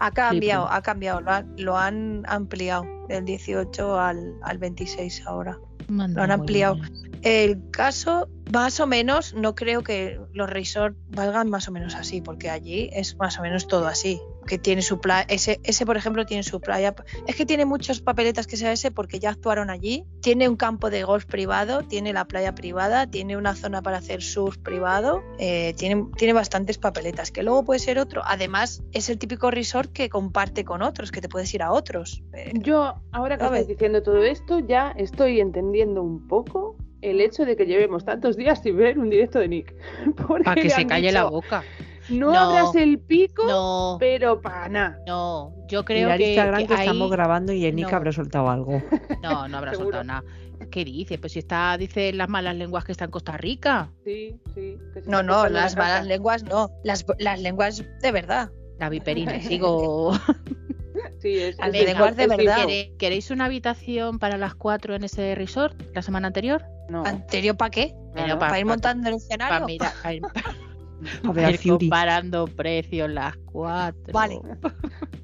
Speaker 3: Ha cambiado,
Speaker 1: Flipo.
Speaker 3: ha cambiado. Lo han, lo han ampliado del 18 al, al 26 ahora.
Speaker 1: manda
Speaker 3: Lo han ampliado.
Speaker 1: huevones.
Speaker 3: El caso, más o menos, no creo que los resorts valgan más o menos así, porque allí es más o menos todo así. Que tiene su playa, ese, ese por ejemplo tiene su playa. Es que tiene muchas papeletas que sea ese porque ya actuaron allí. Tiene un campo de golf privado, tiene la playa privada, tiene una zona para hacer surf privado, eh, tiene, tiene bastantes papeletas. Que luego puede ser otro. Además, es el típico resort que comparte con otros, que te puedes ir a otros. Eh,
Speaker 2: Yo, ahora que
Speaker 3: ver.
Speaker 2: estás diciendo todo esto, ya estoy entendiendo un poco el hecho de que llevemos tantos días sin ver un directo de Nick.
Speaker 1: Para que
Speaker 2: le
Speaker 1: se calle la boca.
Speaker 2: No,
Speaker 1: No.
Speaker 2: abras el pico,
Speaker 1: No,
Speaker 2: pero para nada.
Speaker 1: no, yo creo
Speaker 4: Mirar
Speaker 1: que,
Speaker 4: Instagram
Speaker 1: que
Speaker 4: que,
Speaker 1: ahí-
Speaker 4: estamos grabando y el Nick
Speaker 1: no.
Speaker 4: habrá soltado algo.
Speaker 1: No, no habrá
Speaker 2: Seguro.
Speaker 1: soltado nada. ¿Qué dice? Pues si está, dice las malas lenguas que está en Costa Rica.
Speaker 2: Sí, sí. que
Speaker 3: no, no, las malas lenguas no. Las, las lenguas de verdad.
Speaker 1: La viperina, sigo.
Speaker 2: Sí, es,
Speaker 3: Las
Speaker 2: es
Speaker 1: Venga,
Speaker 3: lenguas de
Speaker 2: es
Speaker 3: verdad.
Speaker 2: fijo.
Speaker 1: ¿Quere- ¿Queréis una habitación para las cuatro en ese resort la semana anterior?
Speaker 2: No,
Speaker 3: ¿Anterior para qué?
Speaker 2: claro.
Speaker 1: pa-
Speaker 3: ¿Para ir
Speaker 1: pa-
Speaker 3: montando el
Speaker 1: Para
Speaker 3: escenario?
Speaker 1: mirar, pa ir-
Speaker 4: A ver,
Speaker 1: pa ir comparando precios las cuatro.
Speaker 3: Vale.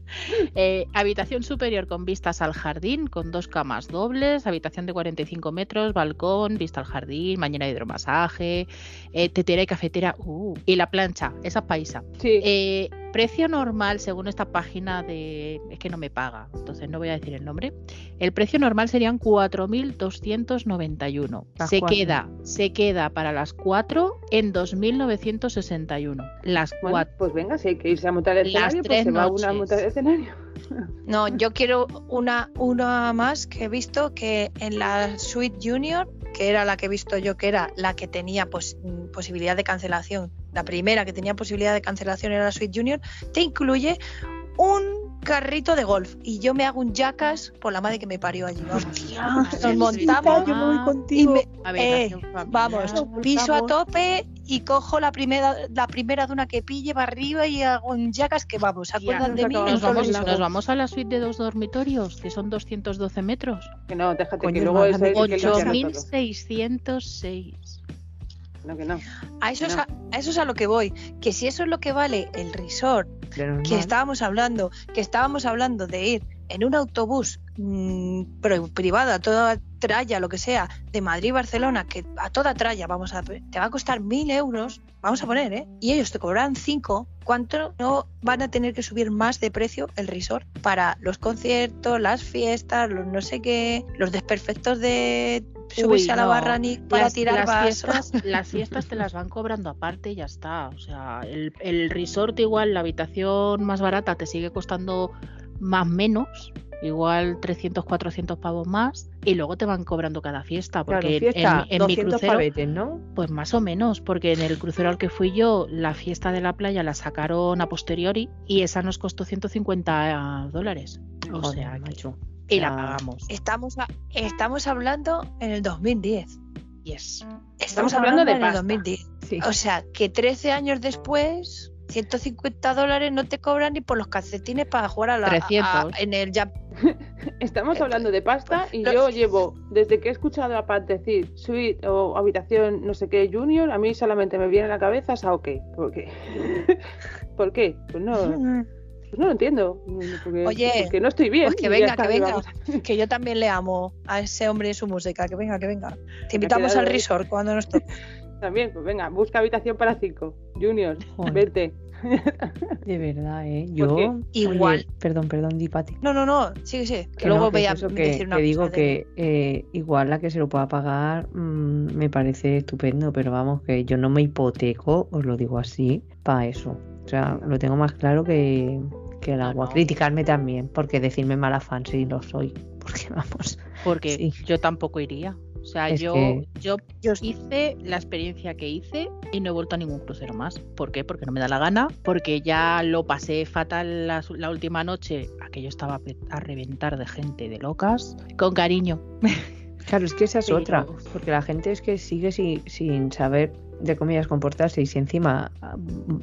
Speaker 1: Eh, habitación superior con vistas al jardín, con dos camas dobles, habitación de 45 metros, balcón, vista al jardín, mañana de hidromasaje, eh, tetera y cafetera, uh, y la plancha, esa es paisa.
Speaker 2: Sí,
Speaker 1: Eh, precio normal, según esta página de... Es que no me paga, entonces no voy a decir el nombre. El precio normal serían 4.291.
Speaker 4: Las
Speaker 1: Se
Speaker 4: cuatro.
Speaker 1: queda, se queda para las 4 en 2.961. Las
Speaker 2: bueno,
Speaker 1: 4.
Speaker 2: pues venga, si hay que irse a montar el escenario, pues se va una a
Speaker 1: noches.
Speaker 2: montar el escenario.
Speaker 3: No, yo quiero una, una más que he visto que en la Suite Junior, que era la que he visto yo, que era la que tenía pos- posibilidad de cancelación, la primera que tenía posibilidad de cancelación era la Suite Junior, te incluye un carrito de golf y yo me hago un jackass por la madre que me parió allí. Vamos, nos montamos
Speaker 4: yo me voy
Speaker 3: y
Speaker 4: contigo.
Speaker 3: me- eh. Vamos, piso a tope y cojo la primera la primera duna que pille para arriba y hago un jackass que vamos, ¿se
Speaker 1: Tía,
Speaker 3: acuerdan de mí?
Speaker 2: nos
Speaker 1: vamos, nos vamos a la suite de dos dormitorios, que son 212 metros.
Speaker 2: Que no, déjate
Speaker 4: Coño,
Speaker 2: que luego es
Speaker 4: que
Speaker 2: que
Speaker 4: el
Speaker 2: lo
Speaker 4: Ocho
Speaker 2: cierra todo.
Speaker 1: 8.606.
Speaker 2: No, que no.
Speaker 3: A eso, es
Speaker 2: No.
Speaker 3: a, a eso es a lo que voy. Que si eso es lo que vale el resort, que estábamos hablando, que estábamos hablando de ir en un autobús mm, pero privado, a toda tralla, lo que sea, de Madrid Barcelona, que a toda tralla vamos a te va a costar mil euros, vamos a poner, ¿eh? Y ellos te cobran cinco, ¿cuánto no van a tener que subir más de precio el resort para los conciertos, las fiestas, los no sé qué, los desperfectos de subirse
Speaker 1: Uy,
Speaker 3: a la
Speaker 1: no.
Speaker 3: barra ni para
Speaker 1: las,
Speaker 3: tirar
Speaker 1: las
Speaker 3: vasos?
Speaker 1: fiestas, las fiestas te las van cobrando aparte y ya está. O sea, el, el resort igual, la habitación más barata te sigue costando más menos, igual 300, 400 pavos más, y luego te van cobrando cada fiesta.
Speaker 4: Claro,
Speaker 1: Porque
Speaker 4: fiesta,
Speaker 1: en, en mi
Speaker 4: 200
Speaker 1: crucero,
Speaker 4: pavetes, ¿no?
Speaker 1: pues más o menos, porque en el crucero al que fui yo, la fiesta de la playa la sacaron a posteriori y esa nos costó 150 dólares. O
Speaker 4: Joder,
Speaker 1: sea, que-
Speaker 4: macho.
Speaker 1: y la pagamos.
Speaker 3: Estamos, a- estamos hablando en el 2010.
Speaker 1: Yes.
Speaker 3: Estamos,
Speaker 2: hablando
Speaker 3: hablando,
Speaker 2: de
Speaker 3: en el
Speaker 2: pasta.
Speaker 3: 2010.
Speaker 4: Sí.
Speaker 3: O sea, que 13 años después, 150 dólares no te cobran ni por los calcetines para jugar a la, a-
Speaker 1: 300.
Speaker 3: en el Jap-
Speaker 2: Estamos
Speaker 3: Eh,
Speaker 2: hablando de pasta y
Speaker 3: no.
Speaker 2: yo llevo, desde que he escuchado a Pat decir suite o habitación no sé qué junior, a mí solamente me viene a la cabeza Saoke. ¿Por qué? ¿Por qué? Pues no, pues no lo entiendo. Porque,
Speaker 3: Oye,
Speaker 2: porque no estoy bien.
Speaker 3: pues que
Speaker 2: y
Speaker 3: venga, que
Speaker 2: ¿qué
Speaker 3: venga.
Speaker 2: vamos
Speaker 3: Que yo también le amo a ese hombre y su música. Que venga, que venga. Te invitamos al resort cuando nos toque.
Speaker 2: También, pues venga, busca habitación para cinco. Junior,
Speaker 4: Joder.
Speaker 2: vete.
Speaker 4: De verdad, ¿eh?
Speaker 2: ¿Por
Speaker 4: Yo.
Speaker 3: Igual.
Speaker 4: Oye, perdón, perdón, Dipati.
Speaker 3: No, no, no. Sí, sí. Que,
Speaker 4: Que
Speaker 3: luego
Speaker 4: no, que
Speaker 3: voy
Speaker 4: es
Speaker 3: a
Speaker 4: eso,
Speaker 3: decir
Speaker 4: que,
Speaker 3: una
Speaker 4: que digo
Speaker 3: cosa de-
Speaker 4: que eh, igual la que se lo pueda pagar mm, me parece estupendo, pero vamos, que yo no me hipoteco, os lo digo así, para eso. O sea, lo tengo más claro que, que el agua.
Speaker 1: no.
Speaker 4: Criticarme también, porque decirme mala fan si lo soy. Porque vamos,
Speaker 1: Porque
Speaker 4: Sí.
Speaker 1: yo tampoco iría. O sea, yo,
Speaker 4: que-
Speaker 1: yo
Speaker 3: Yo-
Speaker 1: hice la experiencia que hice y no he vuelto a ningún crucero más. ¿Por qué? Porque no me da la gana, porque ya lo pasé fatal la, la última noche. Aquello estaba a reventar de gente de locas. Con cariño.
Speaker 4: Claro, es que esa es
Speaker 1: Pero-
Speaker 4: otra, porque la gente es que sigue si- sin saber de comillas comportarse y si encima ah,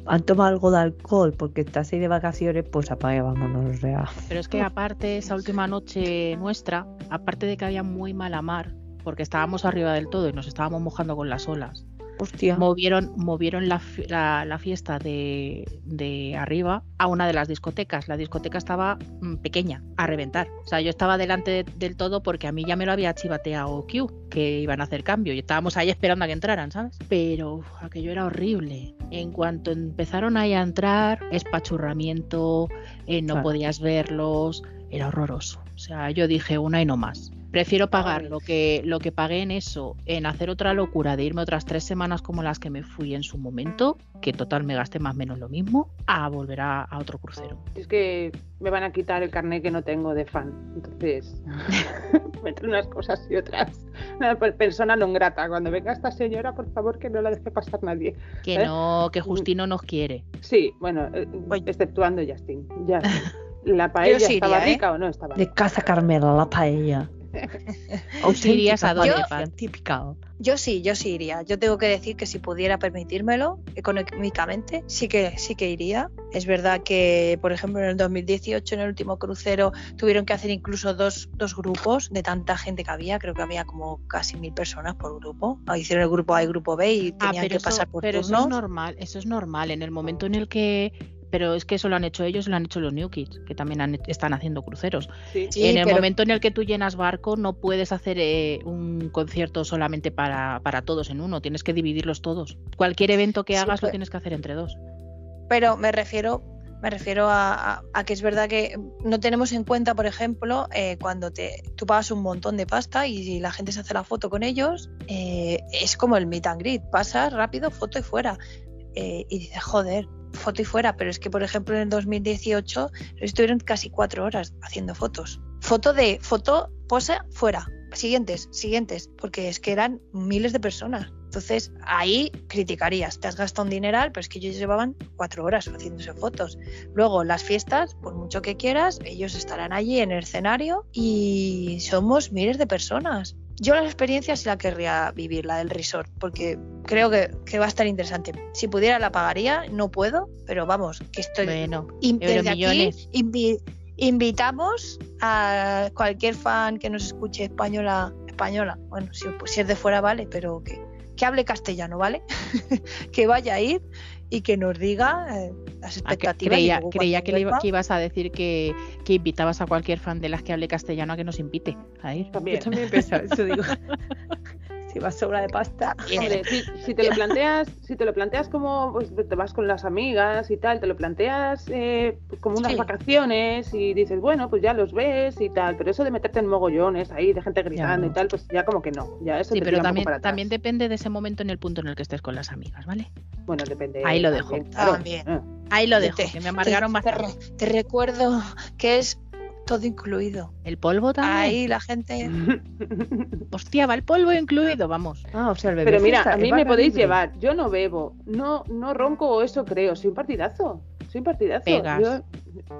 Speaker 4: han tomado algo de alcohol porque estás ahí de vacaciones, pues apague, vámonos, o sea.
Speaker 1: Pero es que aparte, esa última noche nuestra, aparte de que había muy mala mar, porque estábamos arriba del todo y nos estábamos mojando con las olas,
Speaker 4: Hostia.
Speaker 1: movieron, movieron la, la- la fiesta de, de arriba a una de las discotecas. La discoteca estaba mm, pequeña, a reventar. O sea, yo estaba delante de- del todo porque a mí ya me lo había chivateado Q, que iban a hacer cambio y estábamos ahí esperando a que entraran, ¿sabes? Pero uf, aquello era horrible. En cuanto empezaron ahí a entrar, espachurramiento, eh, no
Speaker 4: Claro.
Speaker 1: podías verlos, era horroroso. O sea, yo dije una y no más. Prefiero pagar lo que, lo que pagué en eso, en hacer otra locura de irme otras tres semanas como las que me fui en su momento, que total me gasté más o menos lo mismo, a volver a, a otro crucero.
Speaker 2: Es que me van a quitar el carnet que no tengo de fan. Entonces, entre unas cosas y otras. Una per- persona non grata. Cuando venga esta señora, por favor, que no la deje pasar nadie.
Speaker 1: Que
Speaker 2: ¿Eh?
Speaker 1: no, que Justino nos quiere.
Speaker 2: Sí, bueno, eh, exceptuando Justin. Ya. ¿La paella
Speaker 3: sí
Speaker 2: estaba
Speaker 3: iría, ¿eh?
Speaker 2: rica o no estaba
Speaker 4: De
Speaker 2: rica?
Speaker 4: casa Carmela, la paella.
Speaker 1: Sí irías a Pat?
Speaker 4: típica.
Speaker 3: Yo sí, yo sí iría. Yo tengo que decir que si pudiera permitírmelo económicamente, sí que sí que iría. Es verdad que, por ejemplo, en el 2018, en el último crucero, tuvieron que hacer incluso dos, dos grupos de tanta gente que había. Creo que había como casi mil personas por grupo. Hicieron el grupo A y grupo B y
Speaker 1: Ah,
Speaker 3: tenían que
Speaker 1: eso,
Speaker 3: pasar por
Speaker 1: pero eso
Speaker 3: turnos.
Speaker 1: es normal, eso es normal. En el momento en el que. Pero es que eso lo han hecho ellos, lo han hecho los New Kids, que también han- están haciendo cruceros.
Speaker 2: Sí.
Speaker 3: Sí,
Speaker 1: en el
Speaker 3: pero-
Speaker 1: momento en el que tú llenas barco, no puedes hacer eh, un concierto solamente para, para todos en uno, tienes que dividirlos todos. Cualquier evento que
Speaker 3: Sí,
Speaker 1: hagas lo
Speaker 3: pero-
Speaker 1: tienes que hacer entre dos.
Speaker 3: Pero me refiero, me refiero a, a- a que es verdad que no tenemos en cuenta, por ejemplo, eh, cuando te, tú pagas un montón de pasta y si la gente se hace la foto con ellos, eh, es como el meet and greet, pasas rápido, foto y fuera. Eh, y dices, joder, foto y fuera, pero es que, por ejemplo, en el 2018 estuvieron casi cuatro horas haciendo fotos. Foto de, foto, posa, fuera. Siguientes, siguientes, porque es que eran miles de personas. Entonces, ahí criticarías, te has gastado un dineral, pero es que ellos llevaban cuatro horas haciéndose fotos. Luego, las fiestas, por mucho que quieras, ellos estarán allí en el escenario y somos miles de personas. Yo la experiencia sí la querría vivir, la del resort, porque creo que, que va a estar interesante. Si pudiera la pagaría, no puedo, pero vamos, que estoy...
Speaker 1: Bueno,
Speaker 3: desde aquí invi- invitamos a cualquier fan que nos escuche española, española, bueno, si, pues si es de fuera vale, pero que, que hable castellano, ¿vale? que vaya a ir y que nos diga eh, las
Speaker 1: Ah, que-
Speaker 3: expectativas.
Speaker 1: creía creía que, le que ibas a decir que, que invitabas a cualquier fan de las que hable castellano a que nos invite a ir.
Speaker 2: También.
Speaker 4: Yo también he pensado eso, digo. si vas sobra de pasta.
Speaker 3: Bien.
Speaker 2: Hombre, si, si te lo planteas, si te lo planteas como pues, te vas con las amigas y tal, te lo planteas eh, como unas
Speaker 3: Sí.
Speaker 2: vacaciones y dices, bueno, pues ya los ves y tal, pero eso de meterte en mogollones ahí, de gente gritando y tal, pues ya como que no, ya eso
Speaker 1: Sí,
Speaker 2: te
Speaker 1: pero también,
Speaker 2: para atrás.
Speaker 1: también depende de ese momento en el punto en el que estés con las amigas, ¿vale?
Speaker 2: Bueno, depende.
Speaker 1: Ahí lo dejo.
Speaker 2: también, claro.
Speaker 3: También.
Speaker 2: Eh.
Speaker 1: Ahí lo dejo,
Speaker 3: te-
Speaker 1: que me amargaron
Speaker 3: te, te
Speaker 1: bastante.
Speaker 3: re- te recuerdo que es todo incluido.
Speaker 1: ¿El polvo también?
Speaker 3: Ahí la gente...
Speaker 1: Hostia, va el polvo incluido, vamos.
Speaker 4: Ah, o sea, el bebé
Speaker 2: Pero mira, a mí me podéis
Speaker 4: libre.
Speaker 2: llevar, yo no bebo, no, no ronco o eso creo, soy un partidazo, soy un partidazo.
Speaker 1: Pegas.
Speaker 2: Yo-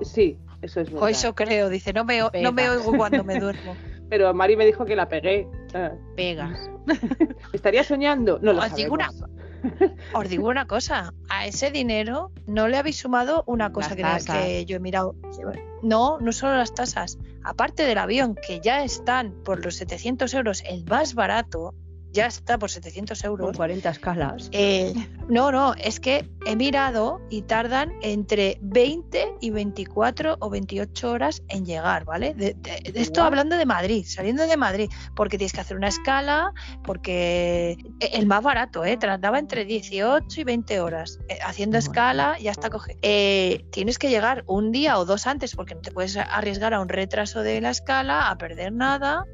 Speaker 2: sí, eso es verdad.
Speaker 3: O eso creo, dice, no me, o- no me oigo cuando me duermo.
Speaker 2: Pero Mari me dijo que la pegué. Ah,
Speaker 1: Pegas.
Speaker 2: ¿Estaría soñando? No lo sabemos.
Speaker 3: una- Os digo una cosa, a ese dinero no le habéis sumado una cosa que, que yo he mirado. No, no solo las tasas. Aparte del avión, que ya están por los 700 euros, el más barato, ya está por 700
Speaker 4: Con
Speaker 3: euros.
Speaker 4: 40 escalas.
Speaker 3: Eh, no, no, es que he mirado y tardan entre 20 y 24 o 28 horas en llegar, ¿vale? De, de- de esto hablando de Madrid, saliendo de Madrid, porque tienes que hacer una escala, porque e- el más barato, ¿eh? Tardaba entre 18 y 20 horas. Eh, haciendo
Speaker 4: Madre
Speaker 3: escala, ya está cogido. Eh, tienes que llegar un día o dos antes, porque no te puedes arriesgar a un retraso de la escala, a perder nada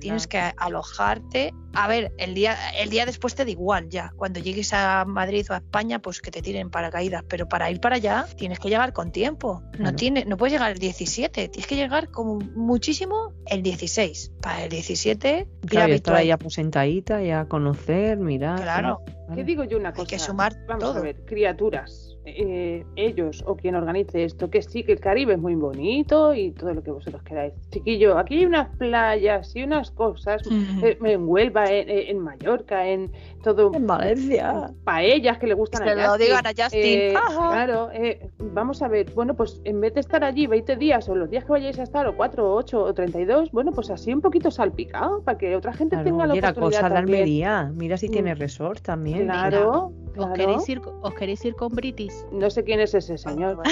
Speaker 3: tienes que alojarte. A ver, el día, el día después te da igual ya. Cuando llegues a Madrid o a España, pues que te tiren paracaídas. Pero para ir para allá tienes que llegar con tiempo. No,
Speaker 4: Claro.
Speaker 3: tiene, no puedes llegar el 17, tienes que llegar como muchísimo el 16. Para el 17, ir
Speaker 4: Claro, estar ahí aposentadita, ya conocer, mirar.
Speaker 3: Claro,
Speaker 2: ¿Qué digo yo una
Speaker 3: hay
Speaker 2: cosa?
Speaker 3: que sumar
Speaker 2: Vamos
Speaker 3: todo.
Speaker 2: a ver, criaturas. Eh, ellos o quien organice esto, que sí, que el Caribe es muy bonito y todo lo que vosotros queráis. Chiquillo, aquí hay unas playas y unas cosas,
Speaker 3: Ujú.
Speaker 2: eh, en Huelva, en, en Mallorca, en todo.
Speaker 4: En Valencia.
Speaker 2: Paellas que le gustan
Speaker 3: Que
Speaker 2: a
Speaker 3: lo
Speaker 2: Justin.
Speaker 3: digan a Justin.
Speaker 2: Eh,
Speaker 3: Ajá.
Speaker 2: claro, eh, vamos a ver, bueno, pues en vez de estar allí 20 días o los días que vayáis a estar, o 4, 8 o 32, bueno, pues así un poquito salpicado para que otra gente tenga la
Speaker 4: Claro, y la
Speaker 2: oportunidad
Speaker 4: cosa de. Almería. Mira si tiene
Speaker 2: Mm.
Speaker 4: resort también.
Speaker 2: Claro,
Speaker 1: ¿Os queréis, ir, ¿Os queréis ir con British?
Speaker 2: No sé quién es ese señor.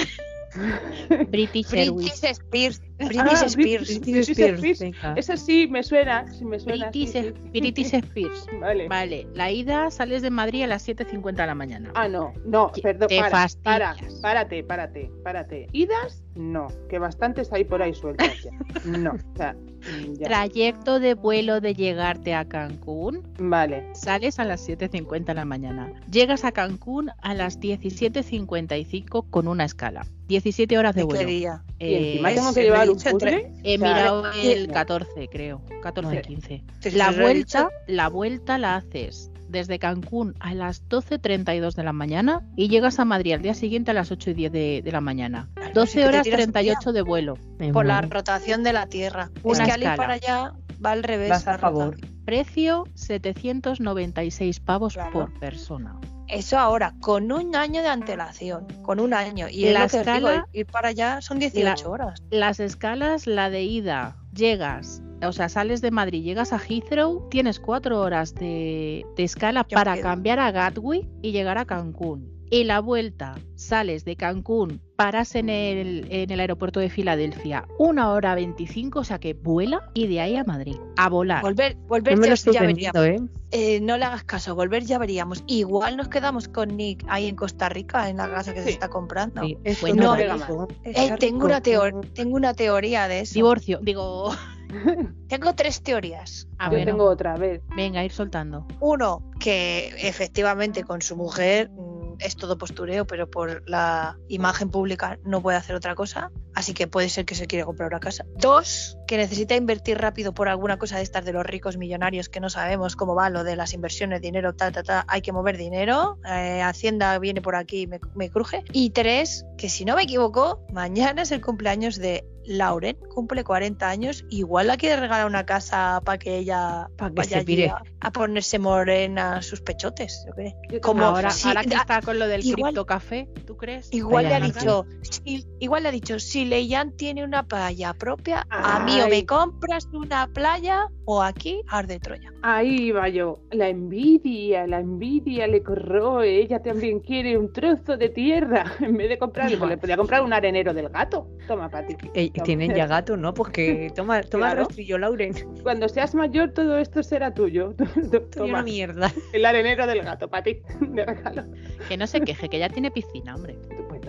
Speaker 1: British.
Speaker 3: British Spears.
Speaker 2: Ah,
Speaker 3: British Spears.
Speaker 2: British
Speaker 4: British
Speaker 2: Spears.
Speaker 4: Spears, venga.
Speaker 2: Ese sí me suena, sí me suena.
Speaker 1: British,
Speaker 2: sí.
Speaker 1: British Spears.
Speaker 2: Vale.
Speaker 1: Vale, la ida sales de Madrid a las 7.50 de la mañana.
Speaker 2: Ah, no, no, perdón,
Speaker 1: te
Speaker 2: para, para,
Speaker 1: fastidias.
Speaker 2: párate, párate, párate. ¿Idas? No, que bastantes hay por ahí sueltas ya. No, o sea, mm, ya.
Speaker 1: Trayecto de vuelo de llegarte a Cancún.
Speaker 2: Vale,
Speaker 1: Sales a las 7.50 de la mañana. Llegas a Cancún a las 17.55 con una escala. 17 horas de
Speaker 3: ¿De qué
Speaker 1: vuelo.
Speaker 3: día?
Speaker 2: y
Speaker 1: Eh,
Speaker 2: encima
Speaker 3: es-
Speaker 2: tengo que
Speaker 3: me
Speaker 2: llevar
Speaker 3: he
Speaker 2: un puzzle.
Speaker 1: He
Speaker 2: O sea,
Speaker 1: mirado el
Speaker 2: no.
Speaker 1: 14, creo. 14,
Speaker 2: Vale.
Speaker 1: 15.
Speaker 3: Sí,
Speaker 1: La vuelta, la vuelta la haces desde Cancún a las 12.32 de la mañana y llegas a Madrid al día siguiente a las 8 y 10 de, de la mañana.
Speaker 3: Claro, sí
Speaker 1: 12
Speaker 3: que te
Speaker 1: horas
Speaker 3: tiras un
Speaker 1: 38 de vuelo.
Speaker 4: Me
Speaker 3: Por la rotación de la Tierra. es
Speaker 1: Una
Speaker 3: que al ir para allá va al revés.
Speaker 4: Vas a favor.
Speaker 3: rotación.
Speaker 1: Precio 796 pavos
Speaker 3: Claro.
Speaker 1: por persona.
Speaker 3: Eso ahora, con un año de antelación. Con un año. Y es
Speaker 1: La
Speaker 3: lo que os digo,
Speaker 1: escala-
Speaker 3: ir para allá son 18 horas.
Speaker 1: Las escalas, la de ida, llegas, o sea, sales de Madrid, llegas a Heathrow, tienes cuatro horas de, de escala
Speaker 3: Yo
Speaker 1: para
Speaker 3: quedo.
Speaker 1: cambiar a Gatwick y llegar a Cancún. Y la vuelta, sales de Cancún, paras en el, en el aeropuerto de Filadelfia, una hora 25, o sea que vuela y de ahí a Madrid, a volar.
Speaker 3: Volver, volver
Speaker 4: No me
Speaker 3: ya,
Speaker 4: lo estoy
Speaker 3: ya
Speaker 4: vendiendo,
Speaker 3: veríamos.
Speaker 4: ¿eh?
Speaker 3: Eh, no le hagas caso, volver ya veríamos. Igual nos quedamos con Nick ahí en Costa Rica, en la casa que se está comprando.
Speaker 4: Sí, eso
Speaker 1: Bueno,
Speaker 4: no.
Speaker 3: Eh, tengo, una teo- tengo una teoría de eso.
Speaker 1: Divorcio, digo,
Speaker 3: Tengo tres teorías.
Speaker 1: ah,
Speaker 2: Yo
Speaker 1: bueno,
Speaker 2: tengo otra, a ver.
Speaker 1: venga, ir soltando.
Speaker 3: Uno, que efectivamente con su mujer mm, es todo postureo, pero por la imagen pública no puede hacer otra cosa. Así que puede ser que se quiera comprar una casa. Dos, que necesita invertir rápido por alguna cosa de estas de los ricos millonarios que no sabemos cómo va lo de las inversiones, dinero, ta, ta, ta. Hay que mover dinero. eh, Hacienda viene por aquí y me, me cruje. Y tres, que si no me equivoco, mañana es el cumpleaños de Lauren, cumple 40 años, igual la quiere regalar una casa para que ella
Speaker 4: Pa' que
Speaker 3: vaya
Speaker 4: se pire.
Speaker 3: a, a ponerse morena sus pechotes. yo qué.
Speaker 2: Yo
Speaker 3: Como
Speaker 1: ahora, ahora que
Speaker 3: da-
Speaker 1: está con lo del
Speaker 3: igual-
Speaker 1: criptocafé, ¿tú crees?
Speaker 3: Igual le ha dicho, si- igual le ha dicho, si Leyan tiene una playa propia, a mí o me compras una playa o aquí arde Troya.
Speaker 2: Ahí iba yo. La envidia, la envidia le corroe. Ella también quiere un trozo de tierra. En vez de comprarle, pues le podía comprar un arenero del gato. Toma, Pati.
Speaker 4: Tienen ya gato, ¿no? Pues que toma, toma
Speaker 2: Claro.
Speaker 4: el rastrillo, Lauren.
Speaker 2: Cuando seas mayor, todo esto será tuyo. Toma,
Speaker 4: una mierda.
Speaker 2: el arenero del gato, Pati. De regalo.
Speaker 1: Que no se queje, que ya tiene piscina, hombre.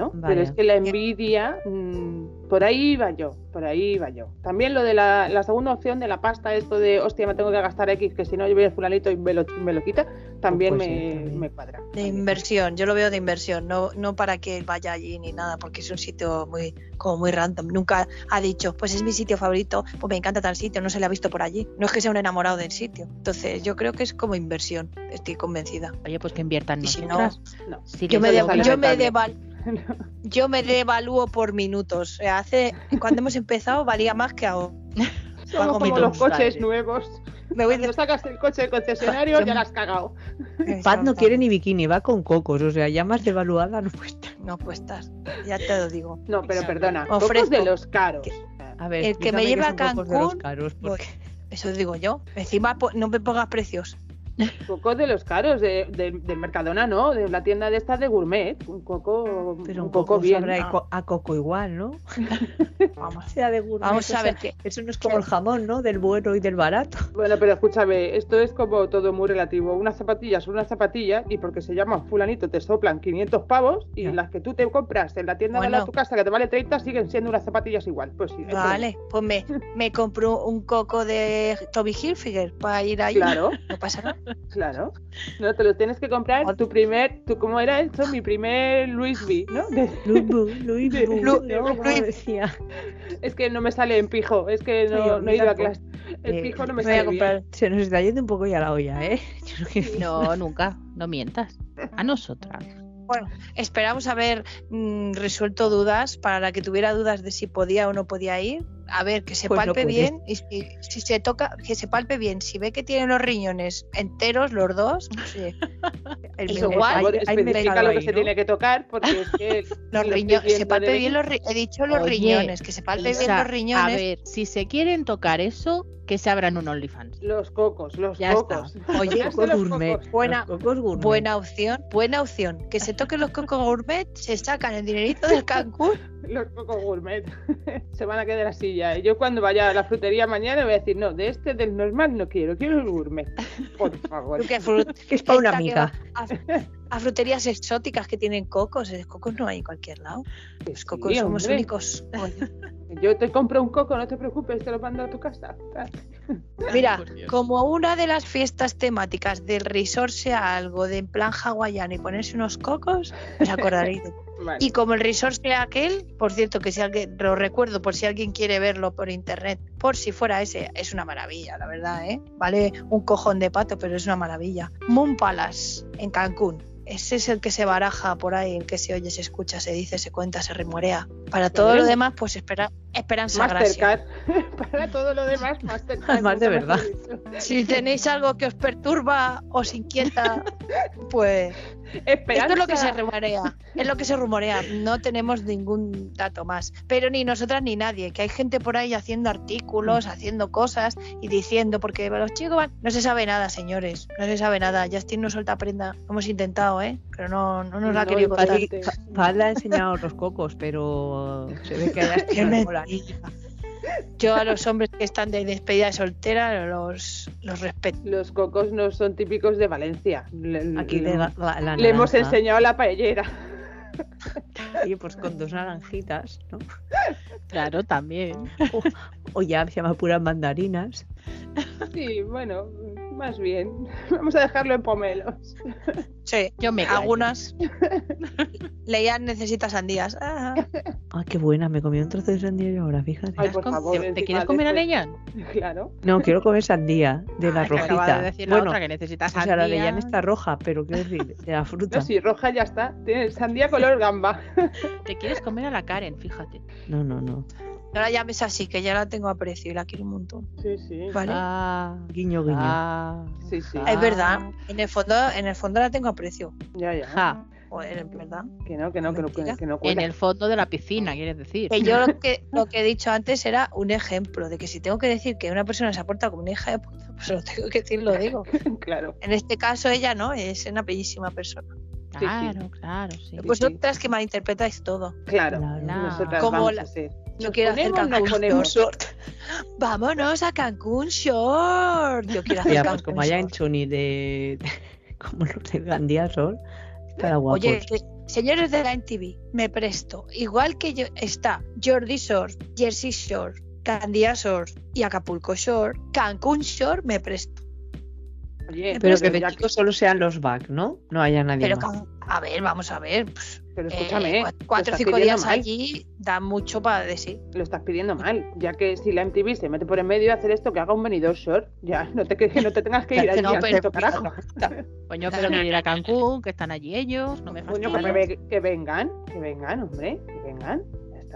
Speaker 2: Bueno, pero es que la envidia, mm, por ahí iba yo, por ahí iba yo. También lo de la, la segunda opción de la pasta, esto de, hostia, me tengo que gastar X, que si no yo voy a fulanito y me lo, me lo quita, también,
Speaker 4: Pues sí,
Speaker 2: me,
Speaker 4: también.
Speaker 2: me cuadra.
Speaker 3: De
Speaker 2: También.
Speaker 3: inversión, yo lo veo de inversión, no, no para que vaya allí ni nada, porque es un sitio muy, como muy random. Nunca ha dicho, pues es mi sitio favorito, pues me encanta tal sitio, no se le ha visto por allí. No es que sea un enamorado del sitio. Entonces, yo creo que es como inversión, estoy convencida.
Speaker 1: Oye, pues que inviertan
Speaker 3: Y si no.
Speaker 2: No.
Speaker 1: Sí,
Speaker 3: Yo
Speaker 1: que
Speaker 3: me, de- yo, me deval- yo me devalúo por minutos. O sea, hace, cuando hemos empezado valía más que ahora.
Speaker 2: Somos
Speaker 3: Pago
Speaker 2: como los coches
Speaker 3: vale.
Speaker 2: nuevos.
Speaker 3: Me voy
Speaker 2: Cuando
Speaker 3: de...
Speaker 2: sacas el coche del concesionario, ya la has cagado.
Speaker 4: Pat no quiere ni bikini, va con cocos, o sea, ya más devaluada no puede estar.
Speaker 3: No cuestas, ya te lo digo.
Speaker 2: No, pero perdona,
Speaker 3: Ofrezco
Speaker 2: cocos de los caros.
Speaker 3: que-
Speaker 4: A ver,
Speaker 3: El que me
Speaker 4: qué
Speaker 3: a
Speaker 4: son cocos de los
Speaker 3: Cancún,
Speaker 4: caros, porque
Speaker 3: Eso digo yo. Encima no me pongas precios.
Speaker 2: Cocos de los caros, de, de- del Mercadona, ¿no? De la tienda de estas de gourmet. Un coco,
Speaker 4: pero
Speaker 2: un
Speaker 4: un
Speaker 2: coco
Speaker 4: coco
Speaker 2: bien.
Speaker 4: sabrá
Speaker 3: Ah.
Speaker 4: a coco igual, ¿no?
Speaker 3: Vamos.
Speaker 4: sea de gourmet,
Speaker 3: Vamos
Speaker 4: o
Speaker 3: a ver
Speaker 4: sea,
Speaker 3: qué.
Speaker 4: Eso no es como el jamón, ¿no? Del bueno y del barato.
Speaker 2: Bueno, pero escúchame, esto es como todo muy relativo. Unas zapatillas son unas zapatillas y porque se llaman fulanito te soplan 500 pavos y las que tú te compras en la tienda de
Speaker 3: Bueno.
Speaker 2: la tu casa que te vale 30 siguen siendo unas zapatillas igual. Pues sí.
Speaker 3: Vale, pues me, me compro un coco de Toby Hilfiger para ir ahí.
Speaker 2: Claro,
Speaker 3: No pasa nada.
Speaker 2: Claro. No, te lo tienes que comprar tu primer, tu, ¿cómo era eso? Mi primer Louis V, ¿no? De-
Speaker 4: Louis Bu, Louis decía.
Speaker 2: es que no me sale en pijo, es que no,
Speaker 4: yo
Speaker 2: no he ido a clase. El
Speaker 4: Eh,
Speaker 2: pijo no me
Speaker 3: me voy a
Speaker 2: sale bien.
Speaker 4: Se nos está yendo un poco ya la olla, ¿eh? Yo creo que-
Speaker 1: No, nunca, no mientas. A nosotras.
Speaker 3: Bueno, esperamos haber mm, resuelto dudas para la que tuviera dudas de si podía o no podía ir. A ver, que se
Speaker 4: Pues no
Speaker 3: palpe
Speaker 4: puede.
Speaker 3: bien y si, si se toca, que se palpe bien. Si ve que tiene los riñones enteros, los dos, sí.
Speaker 4: El
Speaker 3: Es igual,
Speaker 4: hay- hay
Speaker 2: especifica lo que
Speaker 4: ahí,
Speaker 2: se
Speaker 4: ¿no?
Speaker 2: tiene que tocar porque es que
Speaker 3: los riñones, se palpe
Speaker 2: de
Speaker 3: bien los ri- he dicho los
Speaker 1: Oye,
Speaker 3: riñones, que se palpe bien
Speaker 1: Isa,
Speaker 3: los riñones.
Speaker 1: A ver, si se quieren tocar eso, que se abran un OnlyFans.
Speaker 2: los cocos, los
Speaker 1: Ya
Speaker 2: cocos.
Speaker 3: Oye,
Speaker 2: Tocarse
Speaker 4: Cocos
Speaker 2: los
Speaker 4: gourmet.
Speaker 2: cocos.
Speaker 3: Buena-
Speaker 4: Los cocos gourmet.
Speaker 3: Buena opción, buena opción. Que se toquen los cocos gourmet, se sacan el dinerito del Cancún.
Speaker 2: Los cocos gourmet. se van a quedar así ya. Y Yo cuando vaya a la frutería mañana voy a decir, no, de este del normal no quiero, quiero el gourmet. Por favor.
Speaker 3: Que
Speaker 4: es para una amiga.
Speaker 3: A, a fruterías exóticas que tienen cocos. eh, Cocos no hay en cualquier lado. Los cocos
Speaker 2: Sí,
Speaker 3: somos
Speaker 2: hombre.
Speaker 3: únicos. Oye,
Speaker 2: Yo te compro un coco, no te preocupes, te lo mando a tu casa.
Speaker 3: Mira, como una de las fiestas temáticas del resort sea algo de en plan hawaiano y ponerse unos cocos, os acordaréis de
Speaker 2: Vale.
Speaker 3: Y como el resort sea aquel, por cierto, que si alguien, lo recuerdo por si alguien quiere verlo por internet, por si fuera ese, es una maravilla, la verdad, ¿eh? Vale un cojón de pato, pero es una maravilla. Moon Palace, en Cancún. Ese es el que se baraja por ahí, el que se oye, se escucha, se dice, se cuenta, se remorea. Para todo lo demás, pues espera, esperanza gracia.
Speaker 2: Mastercard. Para todo lo demás, Mastercard.
Speaker 4: Además, de verdad.
Speaker 3: Si tenéis algo que os perturba, os inquieta, pues
Speaker 2: Esperanza.
Speaker 3: Esto es lo que se rumorea, es lo que se rumorea, no tenemos ningún dato más. Pero ni nosotras ni nadie, que hay gente por ahí haciendo artículos, haciendo cosas y diciendo, porque los chicos van... No se sabe nada, señores, no se sabe nada. Justin no suelta prenda, hemos intentado, ¿eh? Pero no, no nos la ha querido contar.
Speaker 4: le ha enseñado los cocos, pero se ve que
Speaker 3: mentira. Yo a los hombres que están de despedida de soltera los, los respeto.
Speaker 2: Los cocos no son típicos de Valencia. Le,
Speaker 4: Aquí
Speaker 2: le-
Speaker 4: la, la- la
Speaker 2: le hemos enseñado la paellera.
Speaker 4: Oye, pues con dos naranjitas, ¿no?
Speaker 1: Claro, también.
Speaker 4: O ya se llama puras mandarinas.
Speaker 2: Sí, bueno, más bien. Vamos a dejarlo en pomelos.
Speaker 3: Sí,
Speaker 1: Yo me
Speaker 3: algunas. Leían necesita sandías. Ah,
Speaker 4: Ah, qué buena, me comí un trozo de sandía yo ahora, fíjate.
Speaker 2: Ay,
Speaker 1: ¿Te,
Speaker 2: por
Speaker 1: com-
Speaker 2: favor,
Speaker 1: te- te
Speaker 2: encima
Speaker 1: quieres
Speaker 2: de
Speaker 1: comer a Leyan?
Speaker 2: Claro.
Speaker 4: No, quiero comer sandía, de la
Speaker 1: Ah, acaba
Speaker 4: rojita.
Speaker 1: de decir la
Speaker 4: bueno,
Speaker 1: otra que necesitas
Speaker 4: o sea, la
Speaker 1: sandía.
Speaker 4: Jan está roja, pero quiero decir, de la fruta.
Speaker 2: No, si roja ya está. Tiene sandía color gamba.
Speaker 1: Te quieres comer a la Karen, fíjate.
Speaker 4: No, no, no.
Speaker 3: No la llames así, que ya la tengo a precio y la quiero un montón.
Speaker 2: Sí, sí.
Speaker 3: ¿Vale?
Speaker 1: Ah,
Speaker 4: Guiño, guiño.
Speaker 1: ah,
Speaker 2: Sí, sí.
Speaker 3: Es verdad, en el fondo, en el fondo la tengo a precio.
Speaker 2: Ya, ya.
Speaker 1: ja.
Speaker 3: Joder, es verdad.
Speaker 2: Que no, que no, que no, que,
Speaker 3: Mentira.
Speaker 2: que no
Speaker 1: En el fondo de la piscina, quieres decir.
Speaker 3: Que yo lo que, lo que he dicho antes era un ejemplo de que si tengo que decir que una persona se aporta como una hija de puta, pues lo tengo que decir, lo digo.
Speaker 2: Claro.
Speaker 3: En este caso ella no, es una bellísima persona.
Speaker 2: Sí.
Speaker 1: Claro, claro, sí.
Speaker 3: Vosotras que malinterpretáis todo.
Speaker 2: Claro.
Speaker 4: Claro.
Speaker 2: Nosotras
Speaker 3: Como
Speaker 2: vamos
Speaker 3: la-
Speaker 2: a ser.
Speaker 3: Yo quiero hacer Cancún
Speaker 2: ponemos.
Speaker 3: Short. Vámonos a Cancún Short. Yo quiero hacer
Speaker 4: Ya, pues
Speaker 3: Cancún
Speaker 4: como haya en
Speaker 3: Short.
Speaker 4: Chuni de. como los de Gandía Sol, guapo.
Speaker 3: Oye, que- señores de la NTV, me presto. Igual que yo, está Jordi Shore, Jersey Shore, Candia Shore y Acapulco Shore, Cancún Shore me presto.
Speaker 2: Oye,
Speaker 4: pero que de solo sean los back, ¿no? No haya nadie
Speaker 3: Pero,
Speaker 4: más.
Speaker 3: A ver, vamos a ver. pues,
Speaker 2: Pero
Speaker 3: eh,
Speaker 2: escúchame,
Speaker 3: cuatro o cinco días
Speaker 2: mal.
Speaker 3: allí da mucho para decir.
Speaker 2: Lo estás pidiendo mal, ya que si la MTV se mete por en medio a hacer esto, que haga un venidor short, ya, no te, que no te tengas que ir allí
Speaker 3: No,
Speaker 2: al
Speaker 3: pero-
Speaker 2: quinto carajo.
Speaker 1: Coño, pero que ir a Cancún, que están allí ellos, no me
Speaker 2: Coño, que, ve- que vengan, que vengan, hombre, que vengan,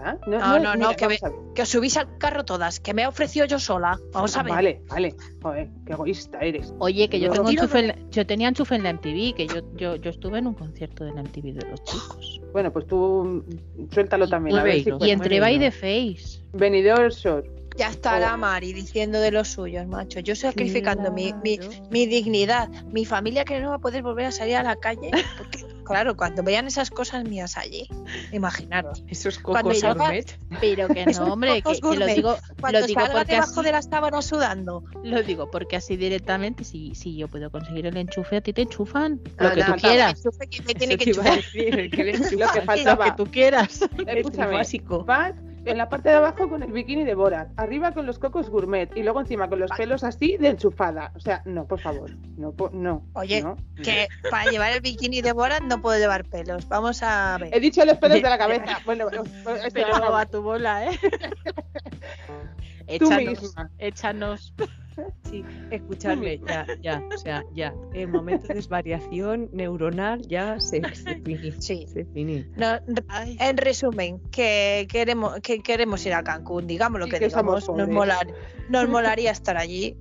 Speaker 2: ya está.
Speaker 3: No, no, no,
Speaker 2: mira,
Speaker 3: que
Speaker 2: ver.
Speaker 3: Que os subís al carro todas, que me he ofrecido yo sola. Vamos a ver.
Speaker 2: Vale, vale, joder, qué egoísta eres.
Speaker 1: Oye, que yo
Speaker 2: Yo-
Speaker 1: tengo enchufe en la- yo tenía enchufe en la MTV, que yo, yo, yo estuve en un concierto de la MTV de los chicos.
Speaker 2: Bueno, pues tú mm, suéltalo también, a ver si.
Speaker 1: Y entre by
Speaker 4: no.
Speaker 1: the face.
Speaker 2: Venidor short.
Speaker 3: Ya está la
Speaker 2: Oh.
Speaker 3: Mari diciendo de los suyos, macho. Yo sacrificando mi, mi,
Speaker 1: Claro.
Speaker 3: mi dignidad, mi familia que no va a poder volver a salir a la calle. Porque, claro, cuando vean esas cosas mías allí, imaginaros.
Speaker 4: Esos cocos
Speaker 3: salga-
Speaker 4: gourmet.
Speaker 1: Pero que no, hombre, que, que lo digo,
Speaker 3: Cuando
Speaker 1: lo digo
Speaker 3: salga
Speaker 1: porque
Speaker 3: debajo
Speaker 1: así,
Speaker 3: de las sábanas sudando.
Speaker 1: lo digo porque así directamente, si, si yo puedo conseguir el enchufe, a ti te enchufan lo
Speaker 2: Ah,
Speaker 1: que
Speaker 2: no,
Speaker 1: tú quieras.
Speaker 3: Enchufe que me tiene
Speaker 4: Eso
Speaker 3: que
Speaker 4: te iba a
Speaker 3: enchufar.
Speaker 4: decir, el que le
Speaker 2: Lo que
Speaker 4: enchufa.
Speaker 1: Lo
Speaker 2: faltaba.
Speaker 1: que tú quieras.
Speaker 4: El
Speaker 2: Escúchame, vas en la parte de abajo con el bikini de Borat, arriba con los cocos gourmet y luego encima con los pelos así de enchufada. O sea, no, por favor, no, po- no.
Speaker 3: Oye,
Speaker 2: no.
Speaker 3: Que para llevar el bikini de Borat no puedo llevar pelos. Vamos a ver.
Speaker 2: He dicho los pelos de la cabeza. Bueno, bueno, esto
Speaker 1: Pero
Speaker 2: no,
Speaker 1: a tu bola, ¿eh?
Speaker 2: tú
Speaker 1: échanos,
Speaker 2: misma.
Speaker 1: échanos.
Speaker 4: Sí, escuchadme, ya, ya, o sea, ya. El momento de desvariación neuronal ya se, se finí.
Speaker 3: Sí.
Speaker 4: Se finí.
Speaker 3: No, en resumen, que queremos, que queremos ir a Cancún, digamos lo que,
Speaker 2: que
Speaker 3: digamos, nos, molar- nos molaría estar allí.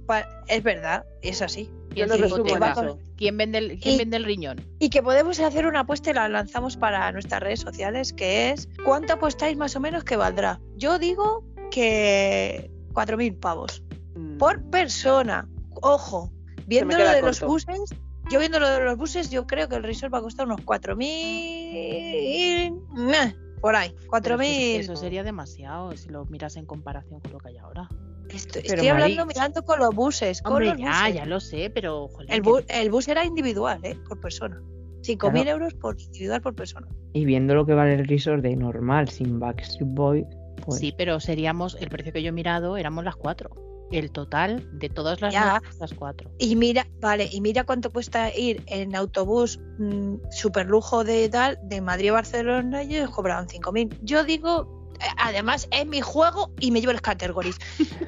Speaker 3: Es verdad, es así.
Speaker 2: Yo
Speaker 1: ¿quién
Speaker 2: lo resumo eso.
Speaker 1: ¿Quién vende el, quién
Speaker 3: Y-
Speaker 1: vende el riñón?
Speaker 3: Y que podemos hacer una apuesta y la lanzamos para nuestras redes sociales, que es ¿cuánto apostáis más o menos que valdrá? Yo digo que 4.000 pavos
Speaker 2: Mm.
Speaker 3: por persona. Ojo, viendo lo de los buses, yo viendo lo de los buses, yo creo que el resort va a costar unos 4.000... meh, Por ahí,
Speaker 1: Pero
Speaker 3: 4.000...
Speaker 1: es que Eso sería demasiado si lo miras en comparación con lo que hay ahora.
Speaker 3: Estoy, hablando mirando con los buses. Con
Speaker 1: Hombre,
Speaker 3: los
Speaker 1: ya,
Speaker 3: buses.
Speaker 1: ya lo sé, pero joder,
Speaker 3: El,
Speaker 1: que-
Speaker 3: el bus era individual, ¿eh? Por persona. 5.000
Speaker 4: Claro.
Speaker 3: euros por individual por persona.
Speaker 4: Y viendo lo que vale el resort de normal sin Backstreet Boy, pues
Speaker 1: Sí, pero seríamos, el precio que yo he mirado, éramos las cuatro. El total de todas las las cuatro.
Speaker 3: Y mira, vale, y mira cuánto cuesta ir en autobús mm, super lujo de tal, de Madrid a Barcelona, y ellos cobraban 5.000. Yo digo, eh, además es mi juego y me llevo las categories.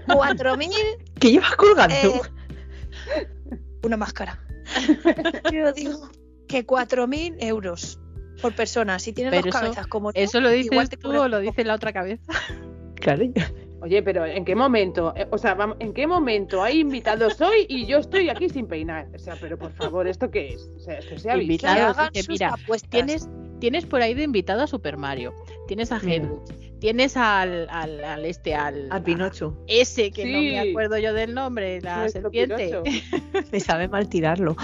Speaker 3: 4.000
Speaker 4: ¿Qué llevas colgando?
Speaker 3: eh, una máscara. Yo digo que 4.000 euros por persona. Si tienes
Speaker 1: Pero
Speaker 3: dos
Speaker 1: eso-
Speaker 3: cabezas como yo,
Speaker 1: ¿Eso lo dices
Speaker 3: igual te
Speaker 1: tú o lo dice la otra cabeza?
Speaker 4: Claro,
Speaker 2: Oye, pero ¿en qué momento? Eh, O sea, vamos, ¿en qué momento hay invitados hoy y yo estoy aquí sin peinar? O sea, pero por favor, ¿esto qué es? O sea, esto se
Speaker 3: que
Speaker 1: Invitados,
Speaker 3: hagan
Speaker 1: que
Speaker 3: sus
Speaker 1: mira,
Speaker 3: apuestas.
Speaker 1: Tienes, tienes por ahí de invitado a Super Mario, tienes a
Speaker 4: Mira.
Speaker 1: Hedwig, tienes al, al, al este, al,
Speaker 4: a Pinocho.
Speaker 1: ese que no me acuerdo yo del nombre, la
Speaker 2: Nuestro
Speaker 1: serpiente.
Speaker 4: Me sabe mal tirarlo.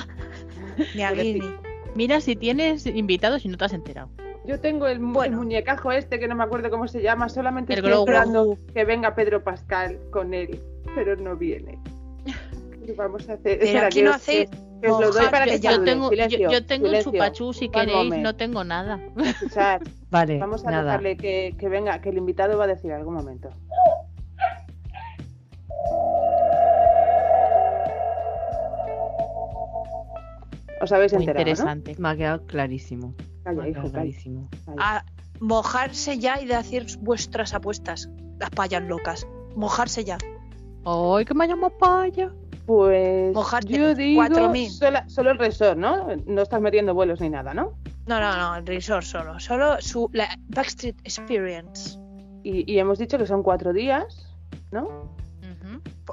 Speaker 3: Ni a.
Speaker 1: Mira si tienes invitados y no te has enterado.
Speaker 2: Yo tengo el, mu-
Speaker 3: Bueno.
Speaker 2: el muñecajo este que no me acuerdo cómo se llama, solamente
Speaker 1: El
Speaker 2: estoy esperando que venga Pedro Pascal con él, pero no viene. ¿Qué vamos a hacer?
Speaker 3: Pero
Speaker 2: Espera,
Speaker 3: aquí
Speaker 2: que
Speaker 3: no
Speaker 2: os-
Speaker 3: hacéis
Speaker 2: que os lo doy
Speaker 3: mojar,
Speaker 2: para
Speaker 3: que
Speaker 2: que
Speaker 1: Yo, tengo,
Speaker 2: Silencio,
Speaker 1: yo tengo
Speaker 2: silencio.
Speaker 1: chupachú si queréis,
Speaker 2: moment.
Speaker 1: no tengo nada.
Speaker 2: Escuchad,
Speaker 4: Vale,
Speaker 2: vamos a
Speaker 4: nada.
Speaker 2: dejarle que, que venga, que el invitado va a decir algún momento. Os habéis
Speaker 1: Muy
Speaker 2: enterado, ¿no?
Speaker 1: interesante.
Speaker 4: Me ha quedado clarísimo.
Speaker 2: Calla,
Speaker 4: Me ha quedado clarísimo.
Speaker 2: calla.
Speaker 3: a mojarse ya y de hacer vuestras apuestas. Las payas locas. Mojarse ya.
Speaker 1: ¡Ay, que me llamo paya!
Speaker 2: Pues
Speaker 3: Mojarte,
Speaker 2: yo digo
Speaker 3: 4.000.
Speaker 2: sola- solo el resort, ¿no? No estás metiendo vuelos ni nada, ¿no?
Speaker 3: No, no, no, el resort solo. Solo su la Backstreet Experience.
Speaker 2: Y, y hemos dicho que son cuatro días, ¿no?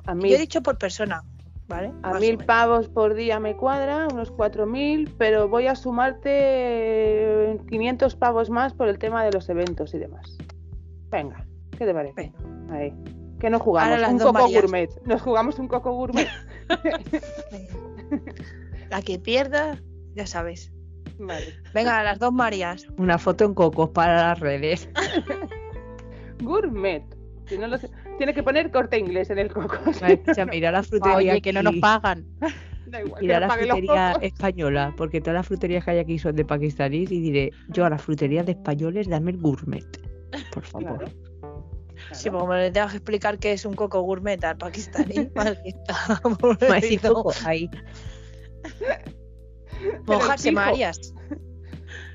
Speaker 2: A
Speaker 3: Yo
Speaker 2: mil,
Speaker 3: he dicho por persona, ¿vale?
Speaker 2: a
Speaker 3: Más
Speaker 2: mil pavos por día me cuadra, unos cuatro mil, pero voy a sumarte eh, 500 pavos más por el tema de los eventos y demás. Venga, ¿qué te parece? Ahí. Que no jugamos
Speaker 3: Ahora las
Speaker 2: un
Speaker 3: dos
Speaker 2: coco
Speaker 3: Marías.
Speaker 2: gourmet. Nos jugamos un coco gourmet.
Speaker 3: La que pierda, ya sabes.
Speaker 2: vale.
Speaker 3: Venga, las dos Marías.
Speaker 4: Una foto en cocos para las redes.
Speaker 2: Gourmet. Si no lo sé- Tiene que poner corte inglés en el coco.
Speaker 4: O sea, mira la frutería
Speaker 1: Oye, que no nos pagan.
Speaker 2: Da igual, que
Speaker 4: a la frutería española, porque todas las fruterías que hay aquí son de pakistaníes y diré, yo a las fruterías de españoles dame el gourmet, por favor.
Speaker 2: Claro.
Speaker 3: Sí, porque me tengo que explicar que es un coco gourmet al pakistaní.
Speaker 4: Maíz
Speaker 3: pobrecito.
Speaker 4: coco, ahí.
Speaker 3: Mojarse. Marías.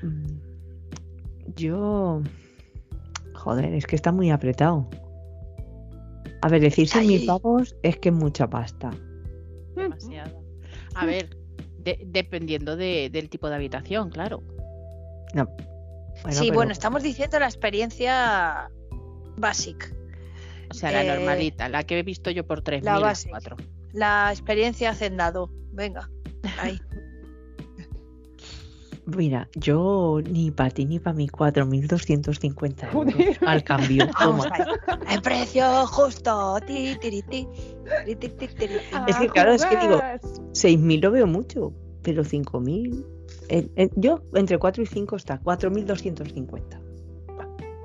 Speaker 4: Mm, Yo... Joder, es que está muy apretado. A ver, decir seis mil pavos es que es mucha pasta.
Speaker 1: Demasiado. A ver, de- dependiendo de- del tipo de habitación, claro.
Speaker 4: No. Bueno,
Speaker 3: sí,
Speaker 4: pero-
Speaker 3: bueno, estamos diciendo la experiencia basic.
Speaker 1: O sea, la
Speaker 3: Eh,
Speaker 1: normalita, la que he visto yo por 3.000,
Speaker 3: la
Speaker 1: las
Speaker 3: base.
Speaker 1: cuatro.
Speaker 3: La experiencia hacendado. Venga, ahí.
Speaker 4: Mira, yo ni para ti ni para mí 4.250 euros
Speaker 2: Joder.
Speaker 4: al cambio.
Speaker 3: Vamos
Speaker 4: Toma.
Speaker 3: El precio justo. Ti, tiri, ti.
Speaker 4: Es que, claro, es que digo,
Speaker 2: jugar.
Speaker 4: 6.000 lo veo mucho, pero 5.000... eh, eh, yo entre 4 y 5 está 4.250.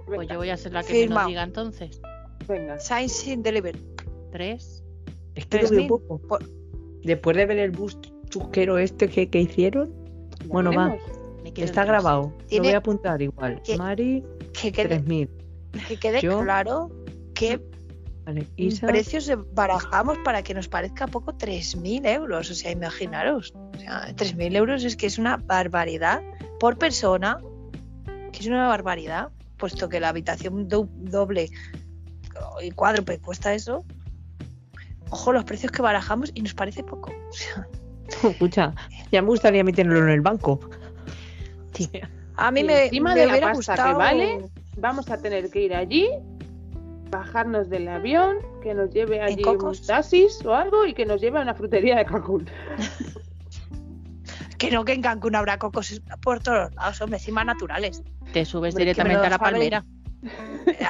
Speaker 1: Pues yo voy a ser la que
Speaker 3: Firma.
Speaker 1: me diga entonces.
Speaker 2: venga.
Speaker 3: Sign sin deliver.
Speaker 1: Tres.
Speaker 4: Es que lo veo
Speaker 3: 3.000
Speaker 4: poco.
Speaker 3: por-
Speaker 4: Después de ver el bus chusquero este que, que hicieron, Bueno, va. está grabado. Lo voy a apuntar igual.
Speaker 3: que-
Speaker 4: Mari,
Speaker 3: Que quede,
Speaker 4: 3.000.
Speaker 3: que quede
Speaker 4: Yo-
Speaker 3: claro que
Speaker 4: Vale,
Speaker 3: precios barajamos para que nos parezca poco 3.000 euros. O sea, imaginaros. O sea, 3.000 euros es que es una barbaridad por persona. Que es una barbaridad. Puesto que la habitación do- doble y cuádruple cuesta eso. ojo los precios que barajamos y nos parece poco. O sea,
Speaker 4: Escucha, ya me gustaría meterlo en el banco.
Speaker 3: A mí
Speaker 2: Y
Speaker 3: me,
Speaker 2: encima
Speaker 3: me
Speaker 2: de la pasta que vale, Vamos a tener que ir allí, bajarnos del avión, que nos lleve allí un
Speaker 3: cocos?
Speaker 2: taxis o algo y que nos lleve a una frutería de Cancún.
Speaker 3: Que no, que en Cancún habrá cocos por todos lados, hombre, encima naturales.
Speaker 1: Te subes directamente
Speaker 3: me
Speaker 1: a la palmera.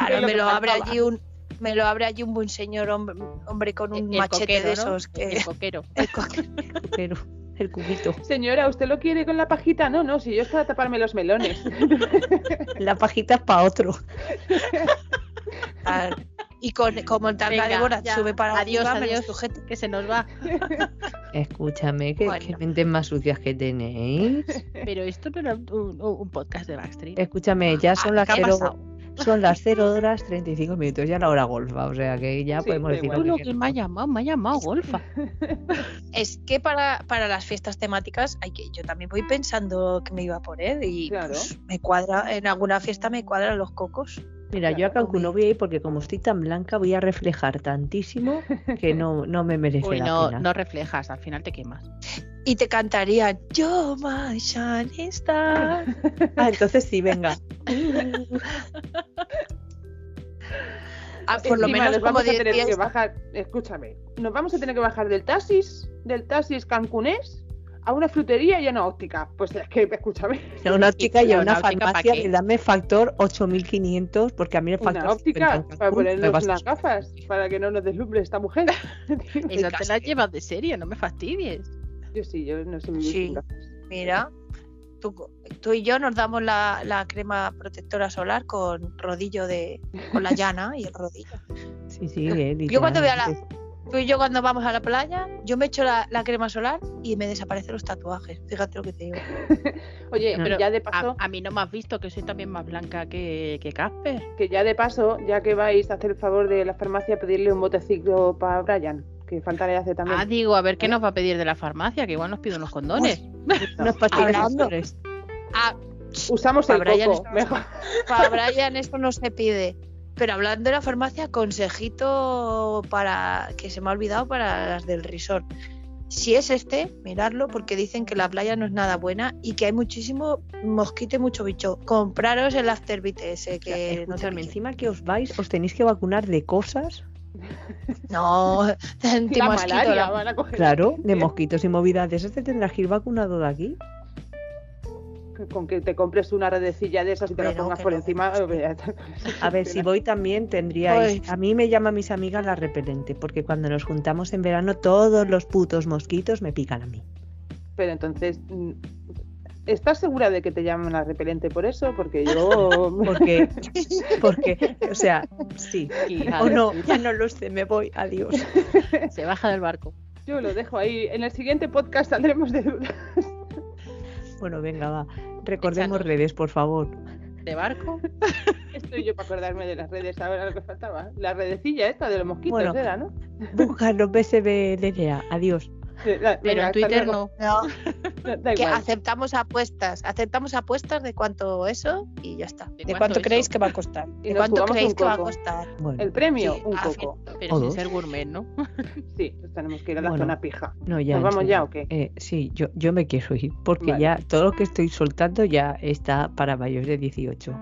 Speaker 3: Ahora
Speaker 2: lo
Speaker 3: me lo abre allí un me lo abre allí un buen señor hombre, hombre con un
Speaker 1: El
Speaker 3: machete
Speaker 1: coquero,
Speaker 3: de
Speaker 1: ¿no?
Speaker 3: esos que
Speaker 1: El coquero.
Speaker 3: el co-
Speaker 4: pero el cubito.
Speaker 2: Señora, ¿usted lo quiere con la pajita? No, no, si yo es para taparme los melones.
Speaker 4: La pajita es para otro.
Speaker 3: Ah, y con como el tanga de
Speaker 1: ya.
Speaker 3: sube para
Speaker 1: Adiós,
Speaker 3: arriba,
Speaker 1: adiós.
Speaker 3: sujeta.
Speaker 1: Que se nos va.
Speaker 4: Escúchame, que,
Speaker 3: Bueno.
Speaker 4: que mentes más sucias que tenéis.
Speaker 1: Pero esto no era un, un- un podcast de Backstreet.
Speaker 4: Escúchame, ya son
Speaker 1: Ah,
Speaker 4: las
Speaker 1: ¿qué ha
Speaker 4: cero,
Speaker 1: pasado?
Speaker 4: Son las 0 horas 35 minutos, ya la hora golfa, o sea que ya
Speaker 2: Sí,
Speaker 4: podemos decir
Speaker 2: igual.
Speaker 4: lo
Speaker 1: Uno
Speaker 4: que
Speaker 1: que me ha llamado, me ha llamado Golfa.
Speaker 3: Es que para, para las fiestas temáticas hay que yo también voy pensando que me iba a poner y
Speaker 2: Claro.
Speaker 3: pues, me cuadra en alguna fiesta me cuadran los cocos.
Speaker 4: Mira, yo a Cancún no voy a ir porque como estoy tan blanca voy a reflejar tantísimo que no, no me merece
Speaker 1: Uy,
Speaker 4: la
Speaker 1: no,
Speaker 4: pena.
Speaker 1: no reflejas, al final te quemas.
Speaker 3: Y te cantarían Yo my shining star.
Speaker 4: Ah, entonces sí, venga.
Speaker 3: Ah, por lo
Speaker 2: Encima
Speaker 3: menos
Speaker 2: nos
Speaker 3: como
Speaker 2: vamos a
Speaker 3: 10
Speaker 2: tener que bajar, escúchame, nos vamos a tener que bajar del taxis, del taxis cancunés a una frutería y a una óptica. Pues es que, escúchame,
Speaker 4: A una óptica y a
Speaker 1: ¿Una
Speaker 4: una farmacia que dame factor 8500 porque a mí el factor
Speaker 2: una
Speaker 4: 50
Speaker 2: óptica para ponernos unas gafas, para que no nos deslumbre esta mujer.
Speaker 1: Esa te la llevas de serio, no me fastidies.
Speaker 2: Yo sí, yo no sé muy
Speaker 3: Sí. Mira, tú, tú y yo nos damos la, la crema protectora solar con rodillo de. con la llana y el rodillo.
Speaker 4: Sí, sí, eh,
Speaker 3: Yo cuando voy a la-. Tú y yo cuando vamos a la playa, yo me echo la, la crema solar y me desaparecen los tatuajes. Fíjate lo que te digo.
Speaker 2: Oye,
Speaker 4: No,
Speaker 1: Pero
Speaker 2: ya de
Speaker 1: a,
Speaker 2: paso,
Speaker 1: a mí no me has visto que soy también más blanca que, que Casper.
Speaker 2: que ya de paso, ya que vais a hacer el favor de la farmacia pedirle un boteciclo para Brian, que falta le hace también.
Speaker 1: Ah, digo, a ver qué nos va a pedir de la farmacia, que igual nos pide unos condones.
Speaker 4: Unas pastillas.
Speaker 3: Ah,
Speaker 2: Usamos el
Speaker 3: para Brian
Speaker 2: coco, mejor.
Speaker 3: para Brian eso no se pide. Pero hablando de la farmacia, consejito para que se me ha olvidado para las del resort. Si es este, miradlo porque dicen que la playa no es nada buena y que hay muchísimo mosquito y mucho bicho. Compraros el Afterbite ese que no te
Speaker 4: encima que os vais, os tenéis que vacunar de cosas,
Speaker 3: No, de
Speaker 2: La malaria
Speaker 3: la-
Speaker 2: van a coger.
Speaker 4: claro, de mosquitos y movidas de esas te tendrás que ir vacunado de aquí.
Speaker 2: Con que te compres una redecilla de esas y te la
Speaker 3: Hombre, no,
Speaker 2: pongas por
Speaker 3: no.
Speaker 2: encima.
Speaker 4: A ver, si voy también tendríais.
Speaker 3: Pues-
Speaker 4: A mí me llaman mis amigas la repelente, porque cuando nos juntamos en verano, todos los putos mosquitos me pican a mí.
Speaker 2: Pero entonces, mm, ¿estás segura de que te llaman a repelente por eso? Porque yo.
Speaker 4: Porque, porque, o sea, sí. O no, ya no lo sé, me voy, adiós.
Speaker 1: Se baja del barco.
Speaker 2: Yo lo dejo ahí. En el siguiente podcast saldremos de dudas.
Speaker 4: Bueno, venga, va. Recordemos redes, por favor.
Speaker 1: ¿De barco?
Speaker 2: Estoy yo para acordarme de las redes ahora lo que faltaba. La redecilla esta de los mosquitos
Speaker 4: Bueno.
Speaker 2: era, ¿no?
Speaker 4: Buscar los BSBDDA, adiós.
Speaker 2: La-
Speaker 1: Pero
Speaker 2: venga,
Speaker 1: en Twitter no.
Speaker 3: No,
Speaker 2: Da
Speaker 3: que
Speaker 2: igual.
Speaker 3: aceptamos apuestas. Aceptamos apuestas de cuánto eso y ya está.
Speaker 1: ¿De
Speaker 3: ¿De,
Speaker 1: cuánto
Speaker 3: creéis que va a costar? ¿De cuánto creéis que va a costar?
Speaker 4: Bueno,
Speaker 2: El premio,
Speaker 3: Sí,
Speaker 2: un
Speaker 3: a
Speaker 2: coco.
Speaker 1: Pero
Speaker 4: ¿O
Speaker 1: sin
Speaker 4: dos?
Speaker 1: ser gourmet, ¿no?
Speaker 2: Sí, pues tenemos que ir a la
Speaker 4: Bueno.
Speaker 2: zona pija.
Speaker 4: no, ya.
Speaker 2: ¿Nos vamos
Speaker 4: serio.
Speaker 2: ya o qué?
Speaker 4: Eh, sí, yo, yo me quiero ir, porque
Speaker 2: Vale.
Speaker 4: ya todo lo que estoy soltando ya está para mayores de 18.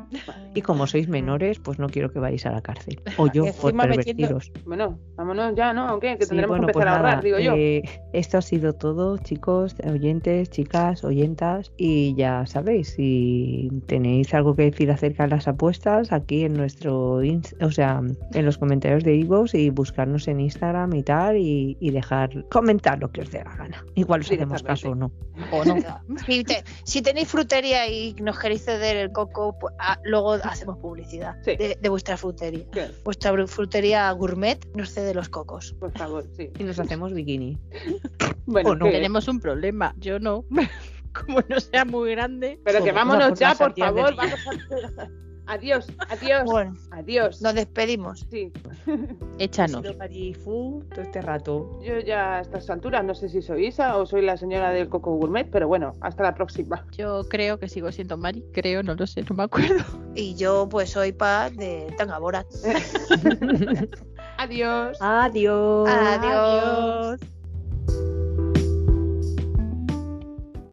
Speaker 4: Y como sois menores, pues no quiero que vayáis a la cárcel. O yo, por
Speaker 3: encima metiendo-
Speaker 4: pervertiros.
Speaker 2: Bueno, vámonos ya, ¿no? Aunque que
Speaker 4: Sí,
Speaker 2: tendremos
Speaker 4: bueno,
Speaker 2: que
Speaker 4: pues
Speaker 2: empezar a ahorrar,
Speaker 4: nada,
Speaker 2: digo yo.
Speaker 4: eh, esto ha sido todo, chicos, oyentes, chicas, oyentas. Y ya sabéis, si tenéis algo que decir acerca de las apuestas, aquí en nuestro, o sea, en los comentarios de Ivos y buscarnos en Instagram y tal, y, y dejar comentar lo que os dé la gana. Igual os hacemos caso o no.
Speaker 1: ¿O no?
Speaker 3: Si, te- si tenéis frutería y nos queréis ceder el coco, pues, ah, luego hacemos publicidad
Speaker 2: Sí.
Speaker 3: de, de vuestra frutería. Vuestra frutería gourmet nos cede los cocos.
Speaker 2: por favor, sí.
Speaker 4: Y nos hacemos bikini.
Speaker 2: Bueno,
Speaker 4: no.
Speaker 1: Tenemos un problema. Yo no. Como no sea muy grande.
Speaker 2: pero que vámonos
Speaker 4: por
Speaker 2: ya, por favor. Vamos a... Adiós, adiós,
Speaker 3: Bueno,
Speaker 2: adiós.
Speaker 3: nos despedimos.
Speaker 2: Sí,
Speaker 1: Échanos.
Speaker 4: Todo este rato.
Speaker 2: yo ya a estas alturas no sé si soy Isa o soy la señora del Coco Gourmet, pero bueno, hasta la próxima.
Speaker 1: Yo creo que sigo siendo Mari. Creo, no lo sé, no me acuerdo.
Speaker 3: Y yo pues soy paz de Tanga Borat.
Speaker 2: Adiós.
Speaker 4: Adiós.
Speaker 3: Adiós. you